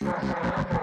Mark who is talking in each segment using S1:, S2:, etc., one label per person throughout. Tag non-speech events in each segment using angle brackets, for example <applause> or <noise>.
S1: Thank you.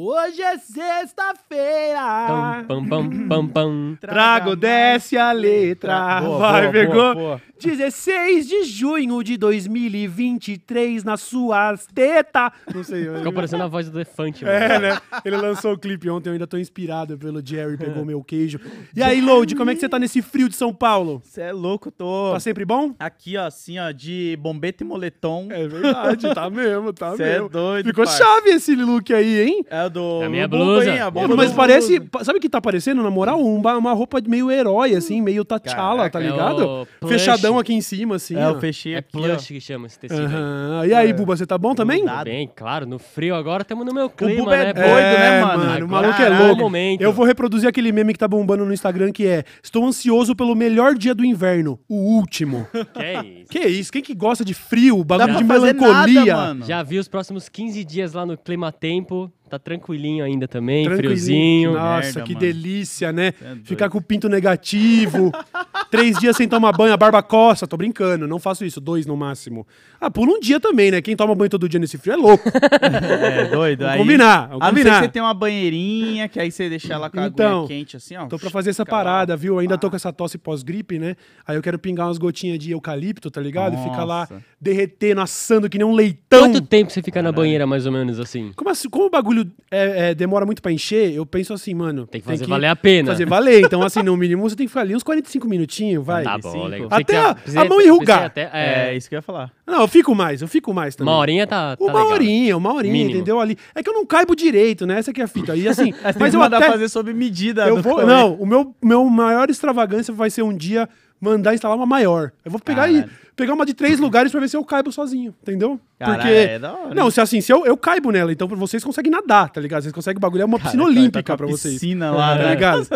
S1: Hoje é sexta-feira.
S2: Pam, pam, pam, pam.
S1: Trago, desce a letra.
S3: Boa,
S1: Vai,
S3: boa,
S1: pegou?
S3: boa, boa.
S1: 16 de junho de 2023 nas suas tetas. Não sei.
S2: Ficou parecendo a voz do elefante, mano.
S1: É, né? Ele lançou o clipe ontem, eu ainda tô inspirado pelo Jerry, pegou meu queijo. E aí, Load, como é que você tá nesse frio de São Paulo?
S3: Você é louco, tô
S1: Tá sempre bom?
S3: aqui, ó, assim, ó, de bombeta e moletom.
S1: É verdade, tá mesmo, tá
S3: Cê é
S1: mesmo.
S3: doido,
S1: Ficou chave esse look aí, hein?
S3: É o do.
S2: É a minha blusa.
S3: A
S2: É,
S1: Mas parece. Sabe o que tá parecendo? Na moral, um ba- uma roupa de meio herói, assim, meio T'Challa, tá
S2: é
S1: ligado?
S2: o plush.
S1: Fechadão aqui em cima, assim.
S3: É,
S1: ó.
S3: eu fechei
S2: É
S3: aqui,
S2: plush que chama esse tecido. aí.
S1: Aham. E aí, Buba, você tá bom também?
S3: Nada.
S2: Bem, claro, no frio agora estamos no meu clima,
S3: Buba é
S2: né?
S3: doido, né, mano?
S1: O maluco é
S2: é o
S1: louco.
S2: momento.
S1: Eu vou reproduzir aquele meme que tá bombando no Instagram que é: Estou ansioso pelo melhor dia do inverno, o último.
S2: Que é isso?
S1: que isso? Quem que gosta de frio,
S3: Dá
S1: bagulho
S3: pra
S1: de
S3: fazer
S1: melancolia?
S3: nada, mano.
S2: Já vi os próximos 15 dias lá no Clima Tempo. Tá tranquilinho ainda também,
S1: Tranquilinho.
S2: friozinho.
S1: Nossa,
S3: Merda,
S1: que
S3: mano.
S1: delícia, né?
S3: É.
S1: Ficar com o pinto negativo. <laughs> Três dias sem tomar banho, a barba coça. Tô brincando, não faço isso. Dois no máximo. Ah, pula um dia também, né? Quem toma banho todo dia nesse frio é louco. <laughs>
S3: É, doido.
S1: Vamos
S3: aí,
S1: combinar, vamos
S3: a não ser
S1: combinar.
S3: que você tem uma banheirinha, que aí você deixa ela com a
S1: Então,
S3: quente, assim, ó.
S1: Tô pra fazer essa
S3: lá.
S1: parada, viu? Ainda tô com essa tosse pós-gripe, né? Aí eu quero pingar umas gotinhas de eucalipto, tá ligado? E ficar lá
S3: Nossa.
S1: derretendo, assando que nem um leitão.
S2: Quanto tempo você fica na banheira, mais ou menos, assim?
S1: Como, assim, como o bagulho é, é, demora muito pra encher, eu penso assim, mano.
S2: Tem que fazer valer a pena.
S1: Fazer valer. Então, assim, no mínimo você tem que ficar ali uns 45 minutinhos, vai.
S2: Tá
S3: Cinco.
S2: bom, legal.
S1: Até a-
S2: que-
S1: a mão enrugar.
S2: até-
S3: É,
S2: é,
S3: isso que eu ia falar.
S1: Não, eu fico mais, eu fico mais também.
S2: uma horinha tá, tá
S1: Uma
S2: legal.
S1: horinha, uma horinha,
S2: Mínimo.
S1: entendeu? Ali. É que eu não caibo direito, né? Essa que é a fita. E assim, <laughs>
S3: Mas,
S1: mas eu
S3: mandar
S1: até.
S3: fazer sob medida.
S1: Eu vou, não, o meu, meu maior extravagância vai ser um dia mandar instalar uma maior. Eu vou pegar e
S3: Caralho.
S1: pegar uma de três lugares pra ver se eu caibo sozinho, entendeu?
S3: Caralho,
S1: Porque
S3: é da hora,
S1: não, se assim, se eu, eu caibo nela, então vocês conseguem nadar, tá ligado? Vocês conseguem bagulho é uma piscina
S3: Cara, tá
S1: olímpica
S3: com a
S1: pra vocês.
S3: piscina lá,
S1: tá
S3: né?
S1: ligado?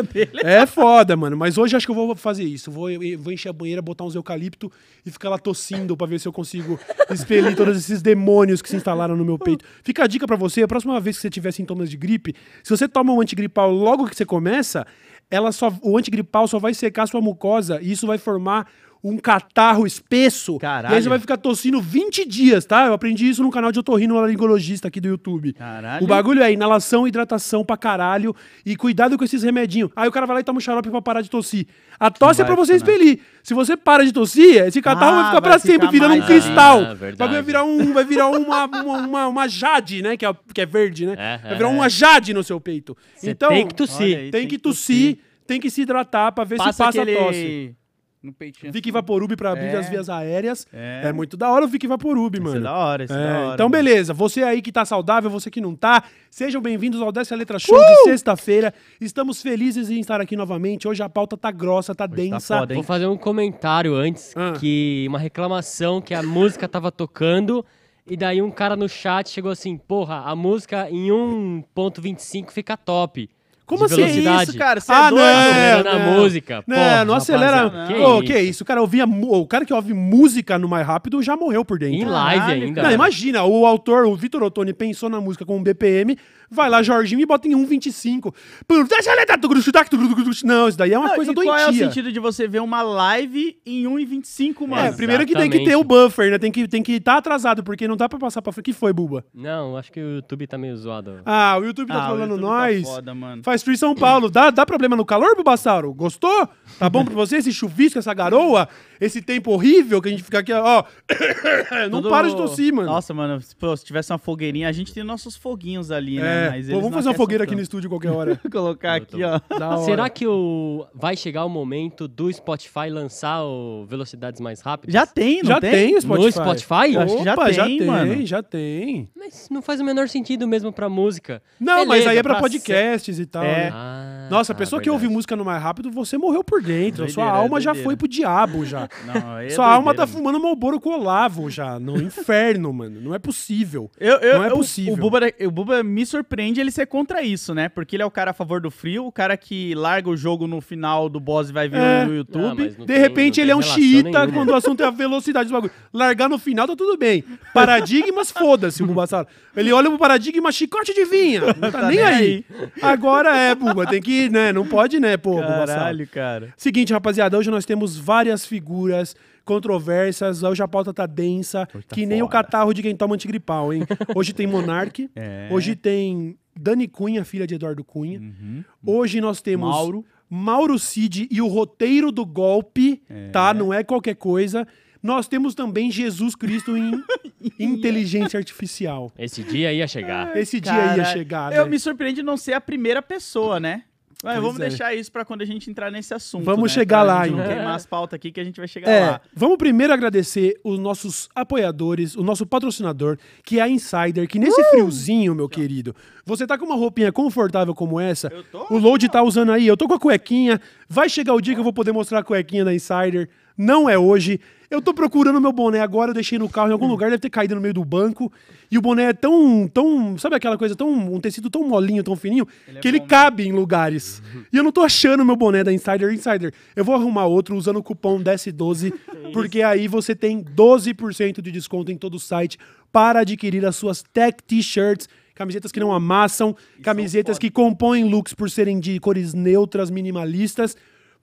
S1: É foda, mano. Mas hoje acho que eu vou fazer isso. Vou, vou encher a banheira, botar uns eucalipto e ficar lá tossindo pra ver se eu consigo expelir todos esses demônios que se instalaram no meu peito. Fica a dica pra você: a próxima vez que você tiver sintomas de gripe, se você toma um antigripal logo que você começa, ela só, o antigripal só vai secar sua mucosa e isso vai formar um catarro espesso.
S3: Caralho.
S1: E aí você vai ficar tossindo 20 dias, tá? Eu aprendi isso no canal de otorrinolaringologista aqui do YouTube.
S3: Caralho.
S1: O bagulho é inalação, hidratação pra caralho e cuidado com esses remedinhos. Aí o cara vai lá e toma um xarope pra parar de tossir. A tosse é pra você
S3: funcionar.
S1: expelir. Se você para de tossir, esse catarro
S3: Ah,
S1: vai ficar
S3: vai
S1: pra sempre
S3: ficar
S1: virando um cristal.
S2: Ah, verdade.
S1: vai virar, um, vai virar uma, uma, uma, uma jade, né? Que é, que é verde, né?
S2: É,
S1: vai virar
S2: é.
S1: uma jade no seu peito. Então,
S2: tem que tossir.
S3: Aí.
S1: tem que tossir, tem que se hidratar pra ver se
S3: Passa
S1: passa
S3: aquele...
S1: a tosse.
S3: No peitinho.
S1: Vic
S3: assim.
S1: Vaporub pra abrir
S3: É.
S1: as vias aéreas. É.
S3: É.
S1: muito da hora o Vic Vaporub,
S3: Isso
S1: mano.
S3: é da hora, isso é,
S1: É,
S3: da hora.
S1: então,
S3: mano.
S1: beleza. Você aí que tá saudável, você que não tá, sejam bem-vindos ao Desce a Letra Show de sexta-feira. Estamos felizes em estar aqui novamente. Hoje a pauta tá grossa, tá
S3: tá
S1: densa.
S3: foda, hein?
S2: Vou fazer um comentário antes,
S1: Ah.
S2: que uma reclamação que a música tava tocando e daí um cara no chat chegou assim, porra, a música em 1.25 fica top.
S1: Como
S2: de
S1: assim?
S2: velocidade.
S3: isso, cara? Você
S1: Ah,
S3: é doido?
S1: não.
S2: Acelerando a
S1: não.
S2: música.
S1: Não,
S2: Porra,
S1: não acelera. Ô,
S2: Que,
S1: que
S2: isso?
S1: isso? O cara, ouvia, o cara que ouve música no mais rápido já morreu por dentro.
S2: Em live
S3: Caralho,
S2: ainda.
S1: Não, imagina, o autor, o Vitor Ottoni, pensou na música com um BPM, vai lá, Jorginho, e bota em 1,25. Pum, deixa a letra, tuguruxu, tac, tuguruxu. Não, isso daí é uma
S3: Não,
S1: coisa
S3: e
S1: doentia.
S3: qual é o sentido de você ver uma live em 1,25, mano?
S1: É, primeiro que tem que ter o buffer, né? Tem que estar tem que tá atrasado, porque não dá pra passar pra frente. que foi, Buba?
S2: Não, acho que o YouTube tá meio zoado.
S1: Ah, o YouTube tá
S3: Ah, o
S1: trolando
S3: YouTube
S1: nós.
S3: Tá foda, mano.
S1: Faz frio em São Paulo. Dá, dá problema no calor, Bubassaro? Gostou? Tá bom pra você esse chuvisco, essa garoa? Esse tempo horrível que a gente fica aqui, ó. <coughs> não
S3: Tudo-
S1: para de tossir, mano.
S3: Nossa, mano, se, tivesse uma fogueirinha, a gente tem nossos foguinhos ali,
S1: é,
S3: Mas
S1: pô, vamos fazer uma fogueira aqui no estúdio qualquer hora. <laughs>
S3: Vou colocar aqui, ó.
S2: Será que o... vai chegar o momento do Spotify lançar o velocidades mais rápidas?
S3: Já tem, não
S1: já
S3: tem?
S1: tem o Spotify.
S2: No Spotify?
S3: Acho que já
S1: Opa, já
S3: tem,
S1: tem,
S3: mano.
S1: já tem.
S2: Mas não faz o menor sentido mesmo pra música.
S1: Não, mas
S2: Beleza,
S1: aí é pra
S2: ser-
S1: podcasts e tal.
S3: É.
S1: né?
S2: Ah,
S1: Nossa, a pessoa que ouve música no mais rápido, você morreu por dentro. A sua
S3: Doideira,
S1: alma já
S3: doideira.
S1: foi pro diabo já. <laughs>
S3: Não, é
S1: Sua alma
S3: doideira,
S1: tá
S3: mano.
S1: fumando Malboro com Olavo já, no inferno, mano. Não é possível.
S3: Eu, eu,
S1: Não é possível.
S3: O Buba, o Buba me surpreende ele ser contra isso, né? Porque ele é o cara a favor do frio, o cara que larga o jogo no final do boss e vai ver
S1: É.
S3: no YouTube.
S2: mas não
S1: De
S2: tem-
S1: repente ele é um xiita
S2: nenhuma.
S1: quando o assunto é a velocidade do bagulho. Largar no final tá tudo bem. Paradigmas, <laughs> foda-se o Bubassaro. Ele olha pro paradigma, chicote de vinha. Não tá,
S3: tá
S1: nem
S3: nem
S1: aí. Agora é, Buba, tem que, né? Não pode, né, pô, Bubassaro.
S3: Caralho, cara.
S1: Seguinte, rapaziada, hoje nós temos várias figuras controversas, hoje a pauta tá densa,
S3: tá
S1: que nem o catarro de quem toma antigripal, hein? <laughs> Hoje tem Monark,
S3: É.
S1: hoje tem Dani Cunha, filha de Eduardo Cunha.
S3: Uhum.
S1: Hoje nós temos
S3: Mauro.
S1: Mauro Cid e o roteiro do golpe, tá? Não é qualquer coisa. Nós temos também Jesus Cristo em <laughs> inteligência artificial.
S2: Esse dia ia chegar.
S1: Esse dia ia chegar,
S3: Eu
S1: né?
S3: me surpreende não ser a primeira pessoa, né? Mas
S1: Pois
S3: vamos
S1: é.
S3: deixar isso pra quando a gente entrar nesse assunto.
S1: Vamos
S3: né?
S1: chegar
S3: Pra
S1: lá,
S3: gente não
S1: então.
S3: queimar as pautas aqui que a gente vai chegar
S1: É,
S3: lá.
S1: vamos primeiro agradecer os nossos apoiadores, o nosso patrocinador, que é a Insider, que
S3: Uh!
S1: nesse friozinho, meu querido, você tá com uma roupinha confortável como essa,
S3: Eu tô?
S1: o Load tá usando aí, eu tô com a cuequinha, vai chegar o dia que eu vou poder mostrar a cuequinha da Insider, não é hoje. Eu tô procurando meu boné agora, eu deixei no carro em algum lugar, deve ter caído no meio do banco, e o boné é tão, tão, sabe aquela coisa, tão, um tecido tão molinho, tão fininho,
S3: Ele é
S1: que ele
S3: bom
S1: cabe em lugares. E eu não tô achando meu boné da Insider Insider. Eu vou arrumar outro usando o cupom DES12, <laughs> porque aí você tem 12% de desconto em todo o site para adquirir as suas tech t-shirts, camisetas que não amassam, camisetas que compõem looks por serem de cores neutras, minimalistas.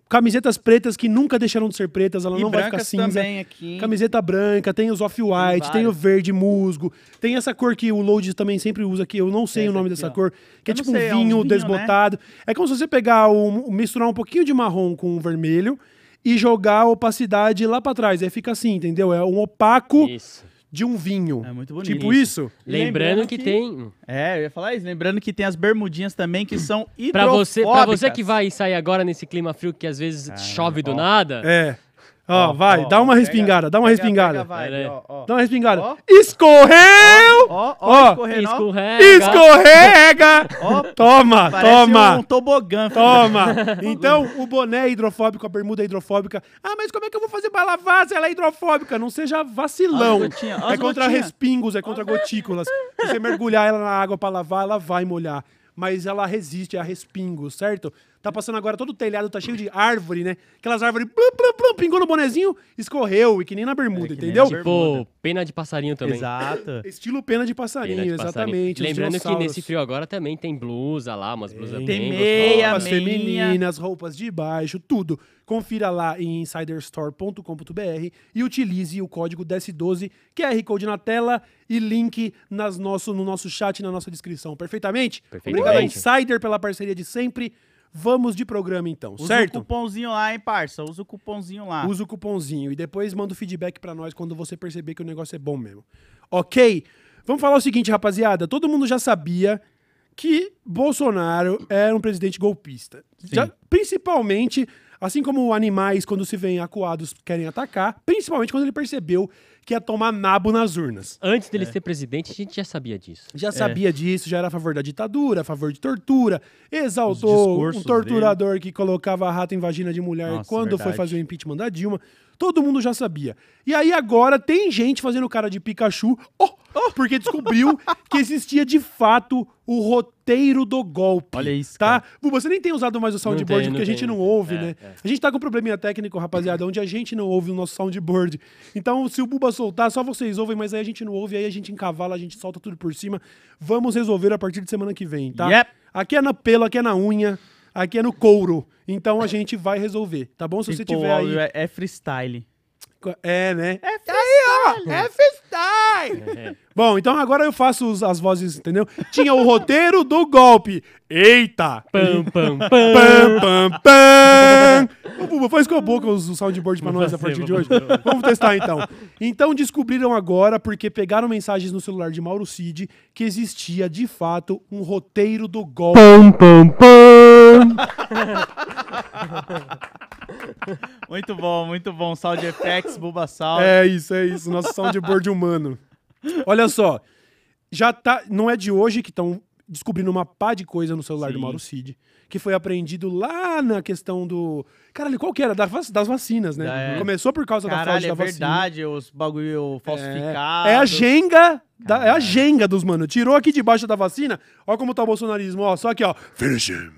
S1: Camisetas pretas que nunca deixaram de ser pretas, ela
S3: E
S1: não vai ficar cinza.
S3: também aqui.
S1: Camiseta branca, tem os off-white,
S3: Tem
S1: tem o verde musgo, tem essa cor que o Load também sempre usa, que eu não sei
S3: Essa
S1: o nome
S3: aqui,
S1: dessa
S3: ó.
S1: cor, que é
S3: Eu não
S1: tipo
S3: sei, é
S1: um
S3: um
S1: vinho
S3: vinho, né?
S1: desbotado. É como se você pegar, o, misturar um pouquinho de marrom com o vermelho e jogar a opacidade lá pra trás. Aí fica assim, entendeu? É um opaco
S2: Isso.
S1: De um vinho.
S3: É muito bonito.
S1: Tipo isso?
S3: E
S2: Lembrando que tem.
S3: É, eu ia falar isso. Lembrando que tem as bermudinhas também que são
S2: Pra você, pra
S3: hidrofóbicas.
S2: você que vai sair agora nesse clima frio que às vezes chove do
S3: ó.
S2: nada.
S1: É. Ó,
S3: Ó,
S1: vai,
S3: ó,
S1: dá uma
S3: pega-
S1: respingada, dá uma
S3: pega-
S1: respingada.
S3: pega
S2: aí.
S3: ó, ó.
S1: Dá uma respingada.
S3: Ó.
S1: Escorreu!
S3: Ó, ó,
S1: ó.
S2: Escorrega.
S1: Escorrega!
S3: Ó,
S1: Toma,
S3: parece
S1: toma!
S3: um tobogã.
S1: Toma! <laughs> Então, o boné é hidrofóbico, a bermuda é hidrofóbica. Ah, mas como é que eu vou fazer pra lavar se ela é hidrofóbica? Não seja vacilão.
S3: Ó
S1: É contra
S3: gotinhas.
S1: respingos, é contra gotículas. Se você mergulhar ela na água pra lavar, ela vai molhar. Mas ela resiste a respingos, certo? Tá passando agora todo o telhado, tá cheio de árvore, né? Aquelas árvores, plum, plum, plum, pingou no bonezinho, escorreu, e que nem na bermuda,
S3: É,
S1: entendeu?
S2: Tipo, pena de passarinho também.
S3: Exato. <laughs>
S1: Estilo pena de passarinho,
S2: Pena de passarinho.
S1: exatamente. os
S2: Lembrando que nesse frio agora também tem blusa lá, umas blusas
S1: Tem
S2: bem
S3: meia,
S1: roupas
S3: meinha.
S1: femininas, roupas de baixo, tudo. Confira lá em insiderstore.com.br e utilize o código DS12, QR Code na tela e link nas nosso, no nosso chat, na nossa descrição. Perfeitamente?
S2: Perfeitamente.
S1: Obrigado a Insider pela parceria de sempre. Vamos de programa então,
S3: Usa o
S1: certo?
S3: cupomzinho lá, hein, parça. Usa o cupomzinho lá.
S1: Usa o cupomzinho e depois manda o feedback pra nós quando você perceber que o negócio é bom mesmo. Ok? Vamos falar o seguinte, rapaziada. Todo mundo já sabia que Bolsonaro era um presidente golpista. Já- principalmente, assim como animais, quando se veem acuados, querem atacar, principalmente quando ele percebeu que ia tomar nabo nas urnas.
S2: Antes dele ser presidente, a gente já sabia disso.
S1: Já sabia disso, já era a favor da ditadura, a favor de tortura, exaltou um torturador que colocava rato em vagina de mulher
S3: Nossa,
S1: quando foi
S3: verdade.
S1: fazer o impeachment da Dilma. Todo mundo já sabia. E aí agora tem gente fazendo cara de Pikachu, oh, oh, porque descobriu <laughs> que existia de fato o roteiro do golpe.
S3: Olha isso,
S1: Tá? Bu, Você nem tem usado mais o soundboard
S2: tem,
S1: porque a gente
S2: tem,
S1: não ouve,
S2: É,
S1: né?
S2: é.
S1: A gente tá com um probleminha técnico, rapaziada, onde a gente não ouve o nosso soundboard. Então, se o Buba soltar, só vocês ouvem, mas aí a gente não ouve, aí a gente encavala, a gente solta tudo por cima. Vamos resolver a partir de semana que vem, tá?
S3: Yep.
S1: Aqui é na pelo, aqui é na unha, aqui é no couro. Então a gente vai resolver, tá bom? Se você
S3: Tipo,
S1: tiver aí.
S3: É, é freestyle.
S1: É, né?
S3: É
S1: Aí, ó, é freestyle! Bom, então agora eu faço os- as vozes, entendeu? Tinha o roteiro do golpe. Eita!
S2: Pam, pam, pam.
S1: Pam, pam, pam. Ô, Buba, faz com a boca os, os soundboards pra nós a partir de hoje. Vamos testar então. Então descobriram agora, porque pegaram mensagens no celular de Mauro Cid, que existia de fato um roteiro do golpe.
S2: Pam, pam, pam. <laughs> <laughs>
S3: Muito bom, muito bom. Sound Effects, Bulbasaur.
S1: É isso, é isso. Nosso soundboard humano. Olha só. Já tá. Não é de hoje que estão descobrindo uma pá de coisa no celular do
S3: Sim.
S1: Mauro Cid, que foi apreendido lá na questão do. Caralho, qual que era? Das, vac- das vacinas, né?
S3: É.
S1: Começou por causa da fraude
S3: Caralho,
S1: da
S3: é
S1: vacina.
S3: verdade, os bagulho falsificados.
S1: É a Jenga. da- é a Jenga dos mano. Tirou aqui debaixo da vacina. Ó como tá o bolsonarismo, ó. Só aqui, ó. Finish him.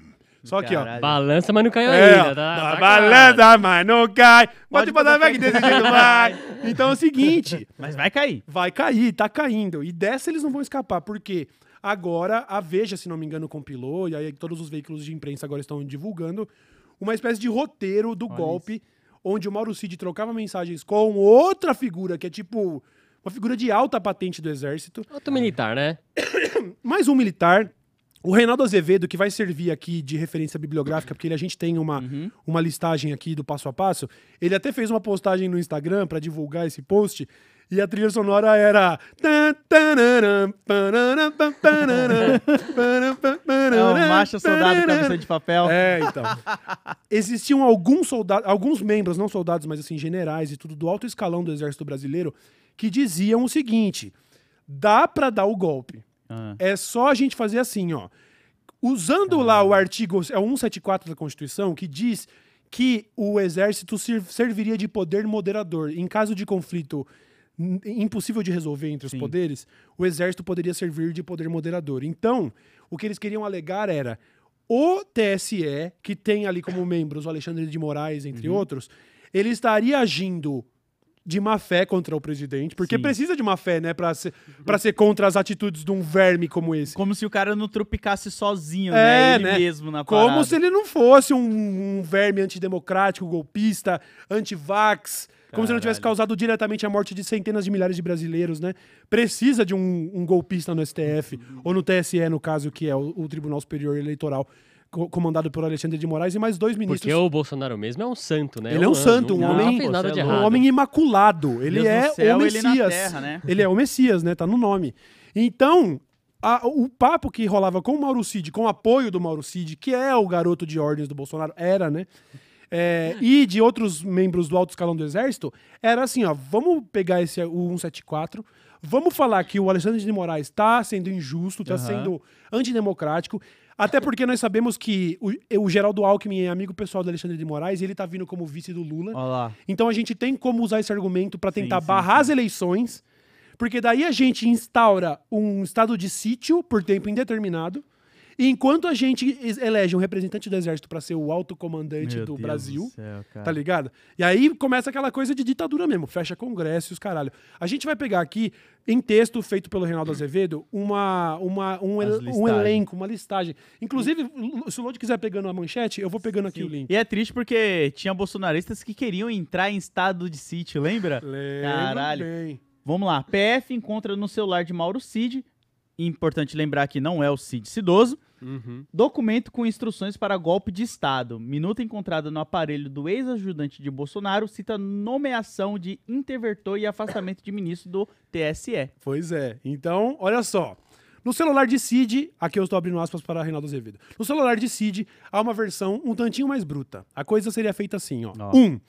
S1: Só aqui, ó.
S2: Balança, mas não caiu
S1: É,
S2: ainda. Tá,
S1: balança, mas não cai. Pode
S3: Pode
S1: botar
S3: botar
S1: back desse jeito, vai. <laughs> Então é o seguinte.
S3: Mas vai cair.
S1: Vai cair, tá caindo. E dessa eles não vão escapar, porque agora a Veja, se não me engano, compilou, e aí todos os veículos de imprensa agora estão divulgando, uma espécie de roteiro do golpe, onde o Mauro Cid trocava mensagens com outra figura, que é tipo uma figura de alta patente do exército,
S2: Outro militar, né? <coughs>
S1: mais um militar. O Reinaldo Azevedo, que vai servir aqui de referência bibliográfica, porque ele- a gente tem uma, uma listagem aqui do passo a passo. Ele até fez uma postagem no Instagram para divulgar esse post. E a trilha sonora era.
S3: É o macho soldado cabeça de papel.
S1: É, então. Existiam alguns soldados, alguns membros, não soldados, mas assim, generais e tudo, do alto escalão do exército brasileiro, que diziam o seguinte: dá pra dar o golpe.
S3: Ah.
S1: É só a gente fazer assim, ó. Usando lá o artigo é o 174 da Constituição, que diz que o exército ser- serviria de poder moderador. Em caso de conflito impossível de resolver entre os
S3: Sim.
S1: poderes, o exército poderia servir de poder moderador. Então, o que eles queriam alegar era o TSE, que tem ali como membros o Alexandre de Moraes, entre
S3: Uhum.
S1: outros, ele estaria agindo de má fé contra o presidente, porque
S3: Sim.
S1: precisa de má fé, né, pra ser, pra ser contra as atitudes de um verme como esse.
S3: Como se o cara não trupicasse sozinho,
S1: É,
S3: né? Ele
S1: né?
S3: mesmo na
S1: Como
S3: parada.
S1: se ele não fosse um, um verme antidemocrático, golpista, anti-vax, como se não tivesse causado diretamente a morte de centenas de milhares de brasileiros, né? Precisa de um, um golpista no STF,
S3: Uhum.
S1: ou no TSE, no caso, que é o, o Tribunal Superior Eleitoral, comandado por Alexandre de Moraes, e mais dois ministros.
S2: Porque o Bolsonaro mesmo é um santo, né?
S1: Ele é um santo, um
S2: não,
S1: homem-
S2: Não fez nada de
S3: é
S1: um homem imaculado. Ele
S3: Deus
S1: é
S3: céu,
S1: o
S3: ele na
S1: Messias.
S3: terra, né?
S1: Ele é o Messias, né? Tá no nome. Então, a- o papo que rolava com o Mauro Cid, com o apoio do Mauro Cid, que é o garoto de ordens do Bolsonaro, era, né? É, e de outros membros do alto escalão do exército, era assim, ó, vamos pegar esse o 174, vamos falar que o Alexandre de Moraes está sendo injusto, está
S3: Aham.
S1: sendo antidemocrático, até porque nós sabemos que o, o Geraldo Alckmin é amigo pessoal do Alexandre de Moraes e ele tá vindo como vice do Lula.
S3: Olha lá.
S1: Então a gente tem como usar esse argumento para tentar
S3: sim,
S1: barrar
S3: sim.
S1: as eleições, porque daí a gente instaura um estado de sítio por tempo indeterminado. E enquanto a gente elege um representante do exército para ser o alto comandante
S3: Meu
S1: do
S3: Deus
S1: Brasil,
S3: do céu,
S1: tá ligado? E aí começa aquela coisa de ditadura mesmo, fecha congresso e os caralho. A gente vai pegar aqui, em texto feito pelo Reinaldo Azevedo, uma, uma, um, el- um elenco, uma listagem. Inclusive, se o Lodi quiser pegando a manchete, eu vou pegando aqui
S3: Sim.
S1: o link.
S3: E é triste porque tinha bolsonaristas que queriam entrar em estado de sítio, lembra?
S1: Lembro
S3: Caralho.
S1: bem.
S3: Vamos lá. PF encontra no celular de Mauro Cid. Importante lembrar que não é o Cid Cidoso.
S2: Uhum.
S3: Documento com instruções para golpe de Estado. Minuta encontrada no aparelho do ex-ajudante de Bolsonaro cita nomeação de interventor e afastamento de ministro do TSE.
S1: Pois é. Então, olha só. No celular de Cid, aqui eu estou abrindo aspas para Reinaldo Azevedo. No celular de Cid, há uma versão um tantinho mais bruta. A coisa seria feita assim, ó.
S3: Ó.
S1: Um,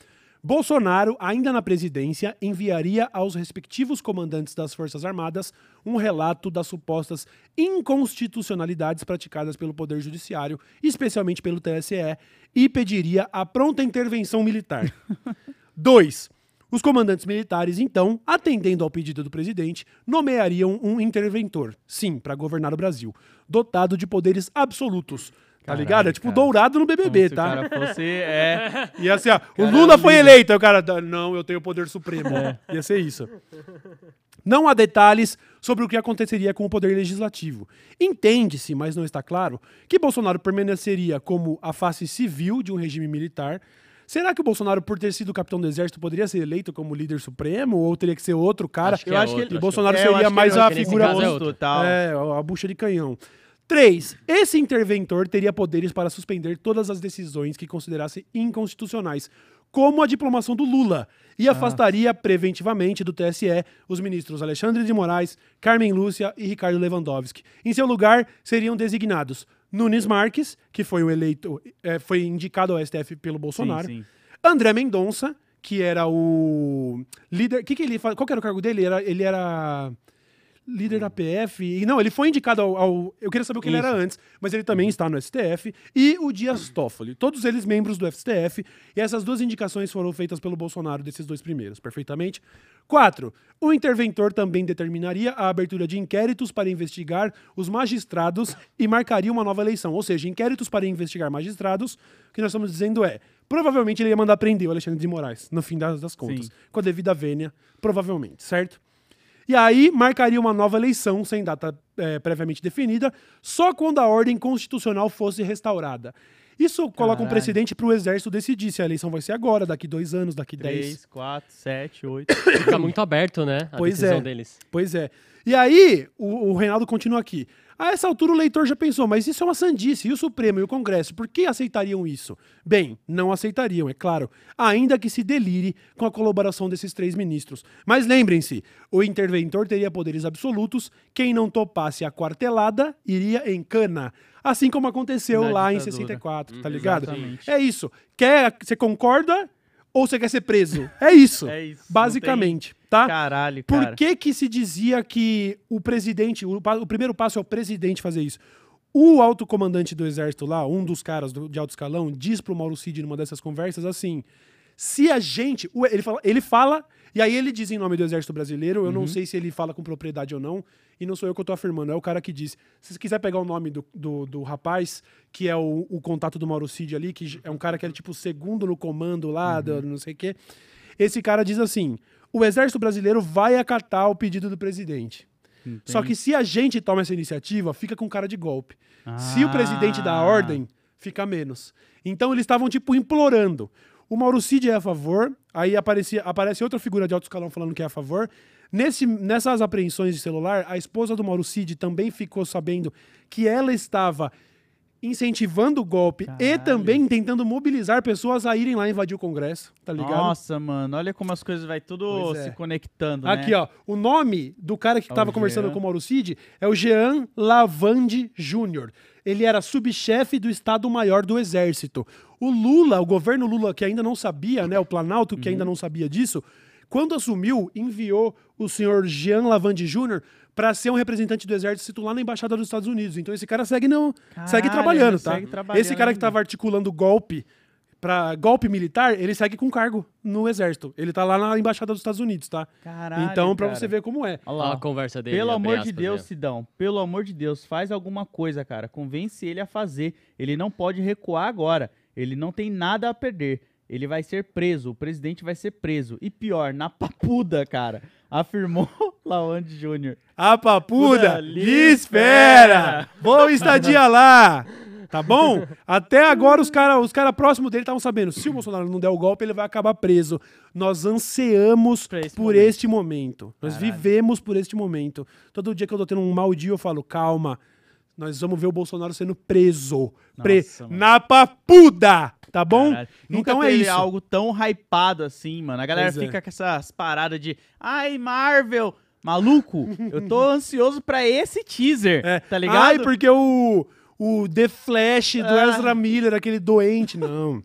S1: Bolsonaro, ainda na presidência, enviaria aos respectivos comandantes das Forças Armadas um relato das supostas inconstitucionalidades praticadas pelo Poder Judiciário, especialmente pelo TSE, e pediria a pronta intervenção militar. <laughs> Dois, os comandantes militares, então, atendendo ao pedido do presidente, nomeariam um interventor, sim, para governar o Brasil, dotado de poderes absolutos. Tá
S3: Caralho,
S1: ligado? É tipo
S3: cara.
S1: dourado no
S3: Como
S1: BBB,
S3: se
S1: tá?
S3: o cara fosse... É...
S1: Ia ser, ó, o Lula foi
S3: líder.
S1: eleito, aí o cara, "Ah, não, eu tenho o poder supremo. Ia ser isso. Não há detalhes sobre o que aconteceria com o poder legislativo. Entende-se, mas não está claro, que Bolsonaro permaneceria como a face civil de um regime militar. Será que o Bolsonaro, por ter sido capitão do exército, poderia ser eleito como líder supremo? Ou teria que ser outro cara?
S2: Acho que
S3: Eu
S2: é
S3: acho que
S2: outro,
S3: ele-
S1: E Bolsonaro
S3: É, eu
S1: seria
S3: acho que
S1: mais
S3: ele-
S1: a
S3: acho que
S1: figura
S3: é
S2: outro.
S3: tal.
S1: é, a bucha de canhão. Três, esse interventor teria poderes para suspender todas as decisões que considerasse inconstitucionais, como a diplomação do Lula, e afastaria preventivamente do TSE os ministros Alexandre de Moraes, Carmen Lúcia e Ricardo Lewandowski. Em seu lugar, seriam designados Nunes Marques, que foi o eleito, eh, foi indicado ao STF pelo Bolsonaro,
S3: Sim, sim.
S1: André Mendonça, que era o líder. Que que ele, qual que era o cargo dele? Ele era, ele era líder da PF. E não, ele foi indicado ao, ao- Eu queria saber o que ele
S2: Isso.
S1: era antes, mas ele também está no STF. E o Dias Toffoli. Todos eles membros do STF. E essas duas indicações foram feitas pelo Bolsonaro, desses dois primeiros, perfeitamente. Quatro, o interventor também determinaria a abertura de inquéritos para investigar os magistrados e marcaria uma nova eleição. Ou seja, inquéritos para investigar magistrados, o que nós estamos dizendo é, provavelmente ele ia mandar prender o Alexandre de Moraes, no fim das, das contas.
S3: Sim.
S1: Com a devida vênia, provavelmente, certo? E aí marcaria uma nova eleição, sem data eh, previamente definida, só quando a ordem constitucional fosse restaurada. Isso coloca um
S3: Caralho.
S1: precedente para o exército decidir se a eleição vai ser agora, daqui dois anos, daqui dez.
S3: 3, 4, 7, 8.
S2: Fica muito aberto, né? A
S1: Pois
S2: decisão
S1: é.
S2: deles.
S1: Pois é. E aí, o, o Reinaldo continua aqui. A essa altura, o leitor já pensou, mas isso é uma sandice. E o Supremo e o Congresso, por que aceitariam isso? Bem, não aceitariam, é claro, ainda que se delire com a colaboração desses três ministros. Mas lembrem-se, o interventor teria poderes absolutos, quem não topasse a quartelada iria em cana. Assim como aconteceu
S3: Na
S1: lá em
S3: ditadura.
S1: 64, tá ligado?
S3: exatamente.
S1: É isso. Quer, você concorda ou você quer ser preso? É isso. <laughs>
S3: É isso,
S1: Basicamente, tá?
S3: Caralho,
S1: Por
S3: cara.
S1: que que se dizia que o presidente, o, o primeiro passo é o presidente fazer isso? O alto comandante do exército lá, um dos caras do- de alto escalão, diz pro Mauro Cid numa dessas conversas assim: se a gente. Ele fala, ele fala, e aí ele diz em nome do exército brasileiro, eu não sei se ele fala com propriedade ou não, e não sou eu que eu tô afirmando, é o cara que diz. Se você quiser pegar o nome do, do, do rapaz, que é o, o contato do Mauro Cid ali, que é um cara que era tipo o segundo no comando lá, do, não sei o quê. Esse cara diz assim: o exército brasileiro vai acatar o pedido do presidente. Só que se a gente toma essa iniciativa, fica com cara de golpe. Se o presidente dá a
S3: Ah.
S1: ordem, fica menos. Então eles estavam, tipo, implorando. O Mauro Cid é a favor, aí aparecia, aparece outra figura de alto escalão falando que é a favor. Nesse, nessas apreensões de celular, a esposa do Mauro Cid também ficou sabendo que ela estava incentivando o golpe e
S3: Caralho.
S1: também tentando mobilizar pessoas a irem lá invadir o Congresso, tá ligado?
S3: Nossa, mano, olha como as coisas vai tudo
S1: é.
S3: se conectando, né?
S1: Aqui, ó. O nome do cara que
S3: É o
S1: estava conversando com o Mauro Cid é o Jean Lavande Júnior. Ele era subchefe do Estado-Maior do Exército. O Lula, o governo Lula, que ainda não sabia, né? O Planalto, que
S3: Uhum.
S1: ainda não sabia disso, quando assumiu, enviou o senhor Jean Lavande Júnior para ser um representante do exército lá na embaixada dos Estados Unidos. Então esse cara segue não, segue
S3: Caralho,
S1: trabalhando,
S3: ele
S1: tá?
S3: segue trabalhando
S1: esse cara que estava articulando golpe para golpe militar, ele segue com cargo no exército. Ele tá lá na embaixada dos Estados Unidos, tá?
S3: Caralho,
S1: então, pra
S3: cara.
S1: você ver como é.
S3: Olha lá.
S2: a conversa dele.
S3: Pelo amor de Deus? Sidão, pelo amor de Deus, faz alguma coisa, cara. Convence ele a fazer. Ele não pode recuar agora. Ele não tem nada a perder. Ele vai ser preso. O presidente vai ser preso. E pior, na papuda, cara. Afirmou <laughs> Lawande Júnior.
S1: A papuda lhe espera!
S3: espera.
S1: Boa estadia lá! <laughs> Tá bom? Até agora os caras os cara próximos dele estavam sabendo. Se o Bolsonaro não der o golpe, ele vai acabar preso. Nós ansiamos
S3: Pra esse
S1: por
S3: momento.
S1: este momento. Nós
S3: Caralho.
S1: vivemos por este momento. Todo dia que eu tô tendo um mau dia, eu falo, calma. Nós vamos ver o Bolsonaro sendo preso. Pre-
S3: Nossa, mano.
S1: na papuda! Tá bom?
S3: Caralho. Nunca
S1: Então é isso.
S3: algo tão hypado assim, mano. A galera
S1: Pois é.
S3: fica com essas paradas de ai, Marvel. Maluco, eu tô ansioso pra esse teaser,
S1: É.
S3: tá ligado?
S1: Ai, porque o, o The Flash do
S3: Ah.
S1: Ezra Miller, aquele doente. Não.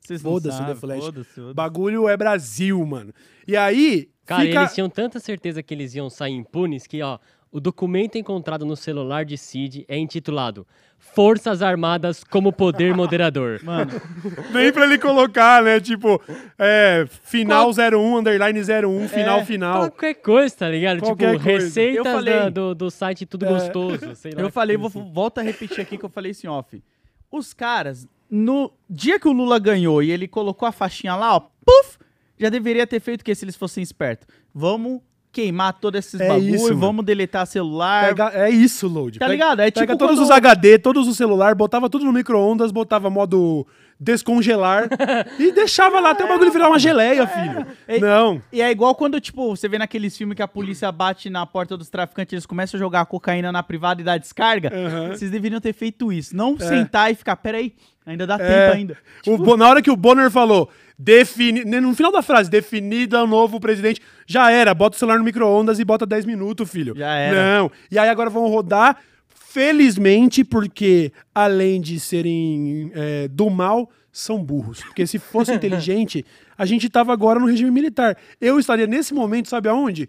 S3: Vocês não
S1: Foda-se o The Flash.
S3: foda-se, foda-se.
S1: bagulho é Brasil, mano. E aí,
S2: Cara,
S1: fica...
S2: eles tinham tanta certeza que eles iam sair impunes que, ó, o documento encontrado no celular de Cid é intitulado Forças Armadas como Poder <laughs> Moderador.
S3: Mano,
S1: Nem pra ele colocar, né? Tipo, é, final 01, underline 01, final, final.
S2: Qualquer coisa, tá ligado?
S1: Qualquer
S2: tipo,
S1: coisa.
S2: receitas
S3: Eu falei-
S2: da- do, do site Tudo Gostoso, sei lá.
S3: eu falei, vou, volta a repetir aqui que eu falei assim, off. Os caras, no dia que o Lula ganhou e ele colocou a faixinha lá, ó, puf, já deveria ter feito o que se eles fossem espertos? Vamos queimar todos esses
S1: É
S3: bagulho,
S1: isso,
S3: vamos deletar celular.
S1: Pega- é isso, Load.
S3: Tá
S1: Pega-
S3: ligado? É
S1: Pega
S3: tipo
S1: todos
S3: quando-
S1: os HD, todos os celular, botava tudo no micro-ondas, botava modo descongelar <laughs> e deixava lá até o bagulho virar uma geleia, filho.
S3: É.
S1: Não.
S3: E é igual quando, tipo, você vê naqueles filmes que a polícia bate na porta dos traficantes, eles começam a jogar a cocaína na privada e dar descarga.
S1: Aham.
S3: Vocês deveriam ter feito isso. Não sentar e ficar, peraí, ainda dá
S1: É.
S3: tempo ainda.
S1: O Bo- na hora que o Bonner falou, defini, né, no final da frase, definida o novo presidente, já era, bota o celular no micro-ondas e bota 10 minutos, filho.
S3: Já era.
S1: Não. E aí agora vão rodar, felizmente, porque além de serem é, do mal, são burros. Porque se fosse <laughs> inteligente, a gente tava agora no regime militar. Eu estaria nesse momento, sabe aonde?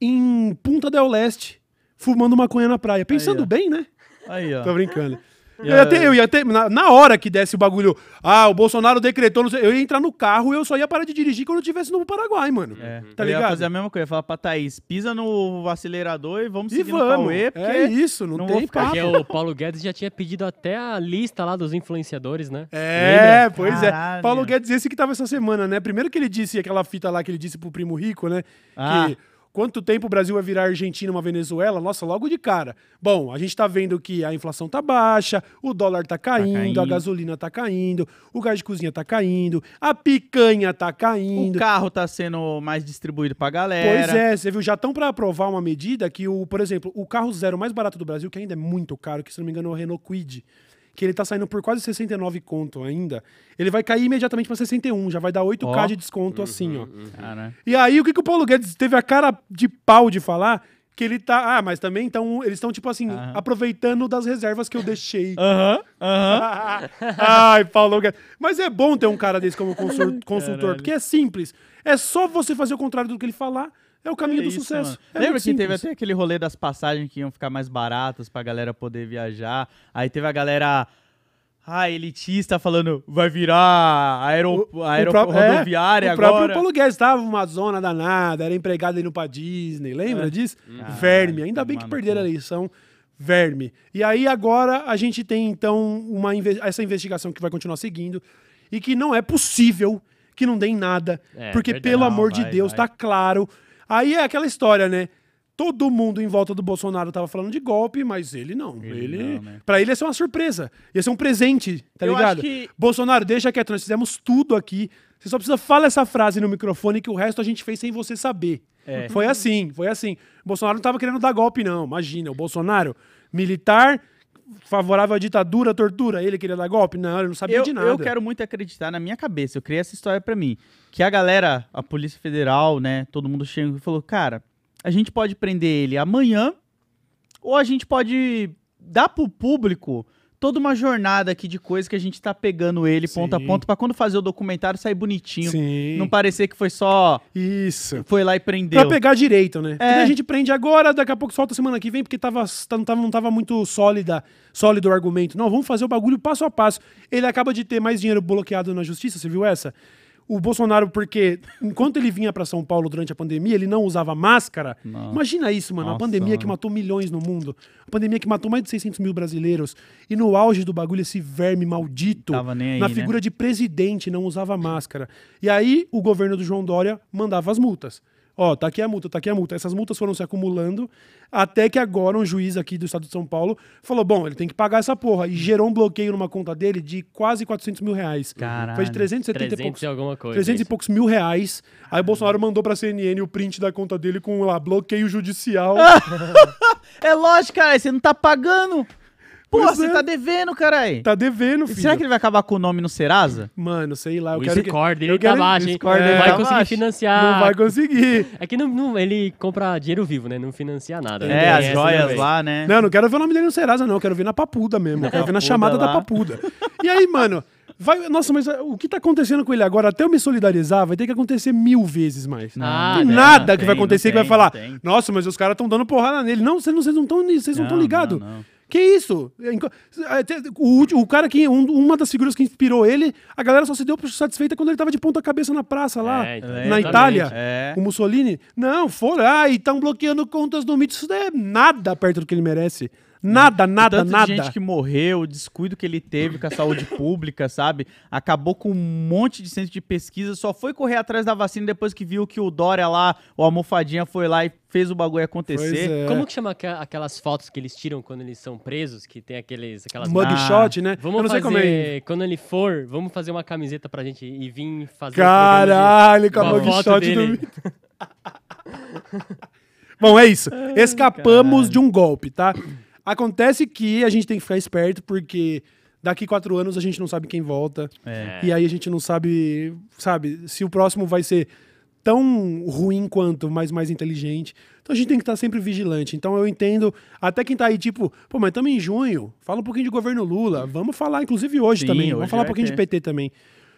S1: Em Punta del Leste. fumando maconha na praia. Pensando
S3: ó.
S1: bem, né?
S3: Aí, ó.
S1: Tô brincando. Eu ia ter, eu ia ter na, na hora que desse o bagulho, ah, o Bolsonaro decretou, não sei, eu ia entrar no carro e eu só ia parar de dirigir quando eu estivesse no Paraguai, mano.
S3: É,
S1: Tá
S3: eu ia
S1: ligado?
S3: fazer a mesma coisa, ia falar pra Thaís, pisa no acelerador e vamos
S1: E
S3: seguir no
S1: vamos.
S3: Cauê, porque
S1: é isso, não,
S3: não
S1: tem papo.
S2: Porque o Paulo Guedes já tinha pedido até a lista lá dos influenciadores, né?
S1: É, pois
S3: Caralho.
S1: é. Paulo Guedes, esse que tava essa semana, né? Primeiro que ele disse aquela fita lá que ele disse pro primo rico, né?
S3: Ah.
S1: Que quanto tempo o Brasil vai virar Argentina, uma Venezuela? Nossa, logo de cara. Bom, a gente tá vendo que a inflação tá baixa, o dólar tá caindo,
S3: caindo.
S1: a gasolina tá caindo, o gás de cozinha tá caindo, a picanha tá
S3: o
S1: caindo.
S3: carro tá sendo mais distribuído pra galera.
S1: Pois é, você viu, já estão para aprovar uma medida que, o, por exemplo, o carro zero mais barato do Brasil, que ainda é muito caro, que se não me engano é o Renault Kwid, que ele tá saindo por quase 69 conto ainda, ele vai cair imediatamente para 61, já vai dar 8k
S3: Ó.
S1: de desconto assim, ó.
S3: Cara,
S1: E aí, o que, que o Paulo Guedes teve a cara de pau de falar? Que ele tá. Ah, mas também então eles estão, tipo assim,
S3: Aham.
S1: aproveitando das reservas que eu deixei. <laughs>
S3: Aham, aham. <laughs>
S1: Ai, Paulo Guedes. Mas é bom ter um cara desse como consul- <laughs> consultor,
S3: Caralho.
S1: porque é simples. É só você fazer o contrário do que ele falar. É o caminho
S3: É
S1: do
S3: isso,
S1: sucesso. É
S3: Lembra que teve
S1: simples.
S3: até aquele rolê das passagens que iam ficar mais baratas pra galera poder viajar? Aí teve a galera. Ah, elitista falando, vai virar aero,
S1: O- o
S3: aero
S1: é,
S3: rodoviária
S1: O próprio
S3: agora.
S1: Paulo Guedes tava uma zona danada, era empregado indo pra Disney, lembra
S3: É.
S1: disso?
S3: Caralho,
S1: Verme. Ainda bem que perderam a eleição. Verme. E aí agora a gente tem então uma essa investigação que vai continuar seguindo e que não é possível que não dê em nada,
S2: É,
S1: porque
S2: verdade.
S1: pelo amor de
S3: vai,
S1: Deus,
S3: vai.
S1: tá claro. Aí é aquela história, né? Todo mundo em volta do Bolsonaro tava falando de golpe, mas ele não.
S3: Ele
S1: Ele,
S3: não, né?
S1: Pra ele ia ser uma surpresa. Ia ser um presente, tá
S3: Eu
S1: ligado?
S3: que-
S1: Bolsonaro, deixa quieto, nós fizemos tudo aqui. Você só precisa falar essa frase no microfone que o resto a gente fez sem você saber.
S3: É.
S1: Foi assim, foi assim. O Bolsonaro não tava querendo dar golpe, não. Imagina, o Bolsonaro, militar, favorável à ditadura, tortura, ele queria dar golpe? Não, ele não sabia
S3: eu,
S1: de nada.
S3: eu quero muito acreditar na minha cabeça. Eu criei essa história pra mim. Que a galera, a Polícia Federal, né? Todo mundo chegou e falou: cara, a gente pode prender ele amanhã, ou a gente pode dar pro público toda uma jornada aqui de coisa que a gente tá pegando ele ponto a
S1: Sim.
S3: ponto pra quando fazer o documentário sair bonitinho.
S1: Sim.
S3: Não parecer que foi só.
S1: Isso.
S3: Foi lá e prendeu.
S1: Pra pegar direito, né?
S3: É.
S1: A gente prende agora, daqui a pouco solta semana que vem, porque tava, tá- não, tava, não tava muito sólida, sólido o argumento. Não, vamos fazer o bagulho passo a passo. Ele acaba de ter mais dinheiro bloqueado na justiça, você viu essa? O Bolsonaro, porque enquanto ele vinha pra São Paulo durante a pandemia, ele não usava máscara.
S3: Não.
S1: Imagina isso, mano. a
S3: Nossa,
S1: pandemia que
S3: mano.
S1: matou milhões no mundo. A pandemia que matou mais de 600 mil brasileiros. E no auge do bagulho, esse verme maldito,
S3: aí,
S1: na
S3: né?
S1: figura de presidente, não usava máscara. E aí, o governo do João Dória mandava as multas. Ó, tá aqui a multa, tá aqui a multa. Essas multas foram se acumulando até que agora um juiz aqui do estado de São Paulo falou: bom, ele tem que pagar essa porra. E gerou um bloqueio numa conta dele de quase 400 mil reais.
S3: Caralho.
S1: Foi de 370 e
S2: 300
S1: poucos.
S2: e alguma coisa.
S1: 300 e poucos mil reais. Aí o Bolsonaro mandou pra CNN o print da conta dele com lá, bloqueio judicial. <laughs>
S3: É lógico, cara, você não tá pagando. Pô, você
S1: é.
S3: tá devendo, caralho.
S1: tá devendo, filho.
S3: Será que ele vai acabar com o nome no Serasa?
S1: Mano, sei lá. Eu
S2: O
S1: quero que- eu
S2: dele
S1: quero-
S2: tá baixo, hein?
S3: score dele
S2: Não vai
S3: tá
S2: conseguir
S3: baixo.
S2: financiar.
S1: Não vai conseguir.
S2: É que não, não- ele compra dinheiro vivo, né? Não financia nada. né?
S3: É,
S2: Tem
S3: as
S2: essa
S3: joias lá, né?
S1: Não, não quero ver o nome dele no Serasa, não. Eu quero ver na Papuda mesmo. Eu quero ver na chamada da
S3: lá.
S1: Papuda. E aí, mano, vai. Nossa, mas o que tá acontecendo com ele agora, até eu me solidarizar, vai ter que acontecer mil vezes mais.
S3: Não,
S2: Ah,
S1: tem
S2: não,
S1: nada
S3: não
S1: que vai
S3: tem,
S1: acontecer
S3: não
S1: que vai
S3: tem,
S1: falar.
S3: não tem.
S1: Nossa, mas os caras estão dando porrada nele. Não, vocês não vocês não estão vocês não estão
S3: Não,
S1: ligados.
S3: não, não.
S1: Que isso? Até O, o cara que. um- uma das figuras que inspirou ele, a galera só se deu satisfeita quando ele tava de ponta cabeça na praça lá.
S2: É, então,
S1: na
S2: exatamente.
S1: Itália,
S3: É.
S1: o Mussolini. Não, foram. Ah, e estão bloqueando contas do mito. Isso não é nada perto do que ele merece. Nada, nada,
S3: Tanto
S1: nada.
S3: de gente que morreu, o descuido que ele teve com a saúde pública, sabe? Acabou com um monte de centro de pesquisa, só foi correr atrás da vacina depois que viu que o Dória lá, o almofadinha foi lá e fez o bagulho acontecer.
S1: É.
S2: Como que chama aquelas fotos que eles tiram quando eles são presos? Que tem aqueles, aquelas...
S1: Mugshot, né?
S2: Vamos
S1: eu não sei
S2: fazer,
S1: como é.
S2: quando ele for, vamos fazer uma camiseta pra gente e vir fazer
S1: Caralho, com
S2: com
S1: a mugshot do. <laughs> Bom, é isso. Escapamos de um golpe, tá? Acontece que a gente tem que ficar esperto, porque daqui quatro anos a gente não sabe quem volta.
S3: É.
S1: E aí a gente não sabe, sabe, se o próximo vai ser tão ruim quanto, mas mais inteligente. Então a gente tem que estar sempre vigilante. Então eu entendo, até quem tá aí, tipo, pô, mas estamos em junho, fala um pouquinho de governo Lula. Vamos falar, inclusive hoje
S3: Sim,
S1: também.
S3: hoje
S1: Vamos falar um pouquinho de
S3: ter.
S1: PT também.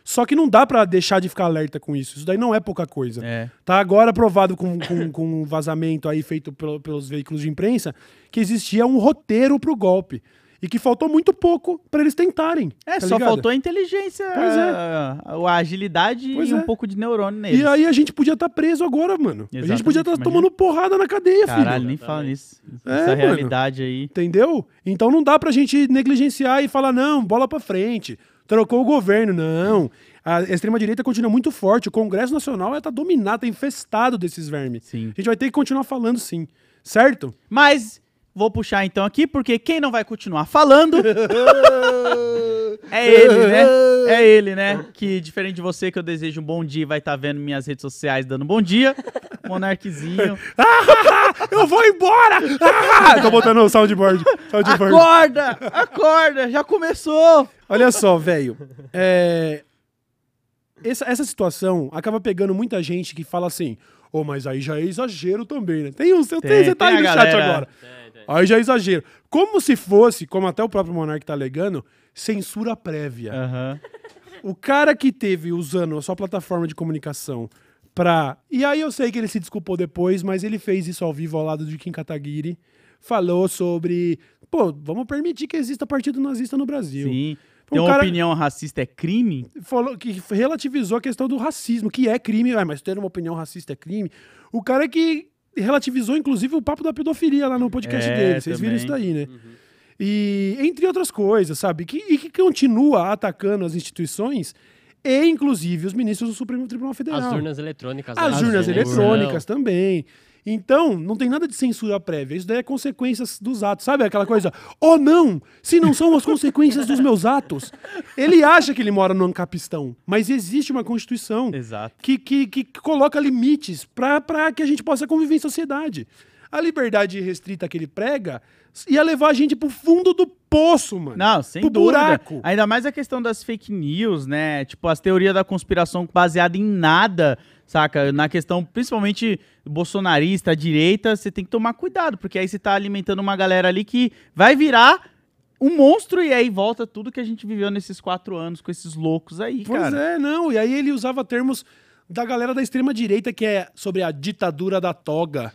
S1: Só que não dá pra deixar de ficar alerta com isso. Isso daí não é pouca coisa.
S3: É.
S1: Tá agora provado com, com, <laughs> com um vazamento aí feito pelo- pelos veículos de imprensa que existia um roteiro pro golpe. E que faltou muito pouco pra eles tentarem.
S3: É,
S1: tá
S3: só
S1: ligado?
S3: faltou a inteligência,
S1: Pois é.
S3: a, a agilidade
S1: Pois
S3: e um
S1: é.
S3: pouco de neurônio neles.
S1: E aí a gente podia estar preso agora, mano. a gente
S3: Exatamente,
S1: podia estar
S3: imagina.
S1: tomando porrada na cadeia,
S3: Caralho,
S1: filho.
S3: nem fala nisso.
S1: É,
S3: Essa
S1: mano.
S3: realidade aí.
S1: Entendeu? Então não dá pra gente negligenciar e falar, não, bola pra frente. Trocou o governo. Não. A extrema-direita continua muito forte. O Congresso Nacional tá dominado, tá infestado desses vermes.
S3: Sim.
S1: A gente vai ter que continuar falando sim. Certo?
S3: Mas vou puxar então aqui, porque quem não vai continuar falando <laughs> é ele, né? <laughs> É ele, né? Que diferente de você, que eu desejo um bom dia e vai estar vendo minhas redes sociais dando bom dia. <laughs> Monarquezinho. <laughs>
S1: Eu vou embora! Ah! Tô botando o soundboard. soundboard.
S3: Acorda! Acorda! Já começou!
S1: Olha só, velho. É, Essa, essa situação acaba pegando muita gente que fala assim, ô, mas aí já é exagero também, né? Tem uns, tem,
S3: Tem,
S1: você tá
S3: tem
S1: aí no chat agora. Aí já é exagero. Como se fosse, como até o próprio Monark tá alegando, censura prévia.
S3: Aham.
S1: O cara que teve usando a sua plataforma de comunicação pra. E aí eu sei que ele se desculpou depois, mas ele fez isso ao vivo ao lado de Kim Kataguiri. Falou sobre. Pô, vamos permitir que exista partido nazista no Brasil.
S3: Sim. Ter uma
S1: cara-
S3: opinião racista é crime?
S1: Falou que relativizou a questão do racismo, que é crime, ah, mas ter uma opinião racista é crime. O cara que relativizou, inclusive, o papo da pedofilia lá no podcast
S3: É,
S1: dele. Vocês viram isso daí, né? E entre outras coisas, sabe? Que, e que continua atacando as instituições e, inclusive, os ministros do Supremo Tribunal Federal.
S2: As urnas eletrônicas.
S1: As
S2: né?
S1: urnas
S2: Eleição.
S1: eletrônicas também. Então, não tem nada de censura prévia. Isso daí é consequências dos atos. Sabe aquela coisa? Oh, não! Se não são as consequências dos meus atos. Ele acha que ele mora no Ancapistão, mas existe uma Constituição que, que, que coloca limites para que a gente possa conviver em sociedade. A liberdade restrita que ele prega ia levar a gente pro fundo do poço, mano.
S3: Não, sem
S1: pro
S3: dúvida.
S1: buraco.
S3: Ainda mais a questão das fake news, né? Tipo, as teorias da conspiração baseada em nada, saca? Na questão, principalmente bolsonarista, direita, você tem que tomar cuidado, porque aí você tá alimentando uma galera ali que vai virar um monstro e aí volta tudo que a gente viveu nesses quatro anos com esses loucos aí,
S1: Pois
S3: cara.
S1: é, não. E aí ele usava termos da galera da extrema direita que é sobre a ditadura da toga.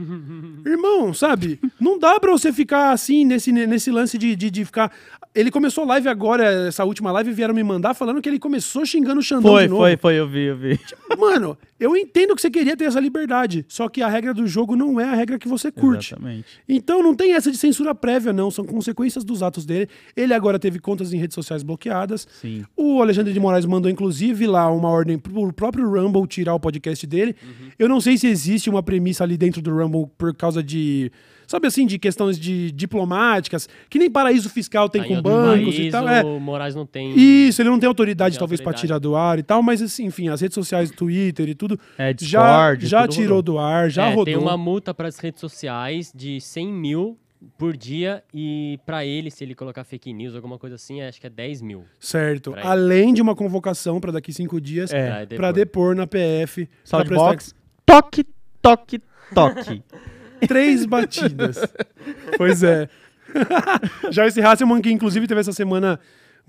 S1: Irmão, sabe? Não dá pra você ficar assim nesse, nesse lance de, de, de ficar. Ele começou live agora, essa última live, vieram me mandar falando que ele começou xingando o Xandão
S3: Foi,
S1: de novo.
S3: foi, foi, eu vi, eu vi.
S1: Mano, eu entendo que você queria ter essa liberdade, só que a regra do jogo não é a regra que você curte.
S3: Exatamente.
S1: Então não tem essa de censura prévia, não. São consequências dos atos dele. Ele agora teve contas em redes sociais bloqueadas.
S3: Sim.
S1: O Alexandre de Moraes mandou, inclusive, lá uma ordem pro próprio Rumble tirar o podcast dele. Eu não sei se existe uma premissa ali dentro do Rumble por causa de. Sabe assim, de questões de diplomáticas, que nem paraíso fiscal tem
S2: em
S1: com
S2: outro
S1: bancos
S2: país,
S1: e tal. É.
S2: O Moraes não tem.
S1: Isso, ele não tem autoridade,
S2: Tem
S1: talvez,
S2: autoridade.
S1: tirar do ar e tal, mas assim, enfim, as redes sociais, Twitter e tudo,
S3: É,
S1: já,
S3: Discord,
S1: já
S3: tudo
S1: tirou
S3: rodou.
S1: do ar, já
S2: É,
S1: rodou.
S2: Tem uma multa para as redes sociais de 100 mil por dia e para ele, se ele colocar fake news, alguma coisa assim, acho que é 10 mil.
S1: Certo.
S2: Ele.
S1: Além de uma convocação para daqui cinco dias
S3: É.
S2: pra
S1: pra depor na PF.
S3: Soundbox, toque, toque, toque. <laughs>
S1: Três batidas. <laughs> pois é. <laughs> Joyce Hasselman, que inclusive teve essa semana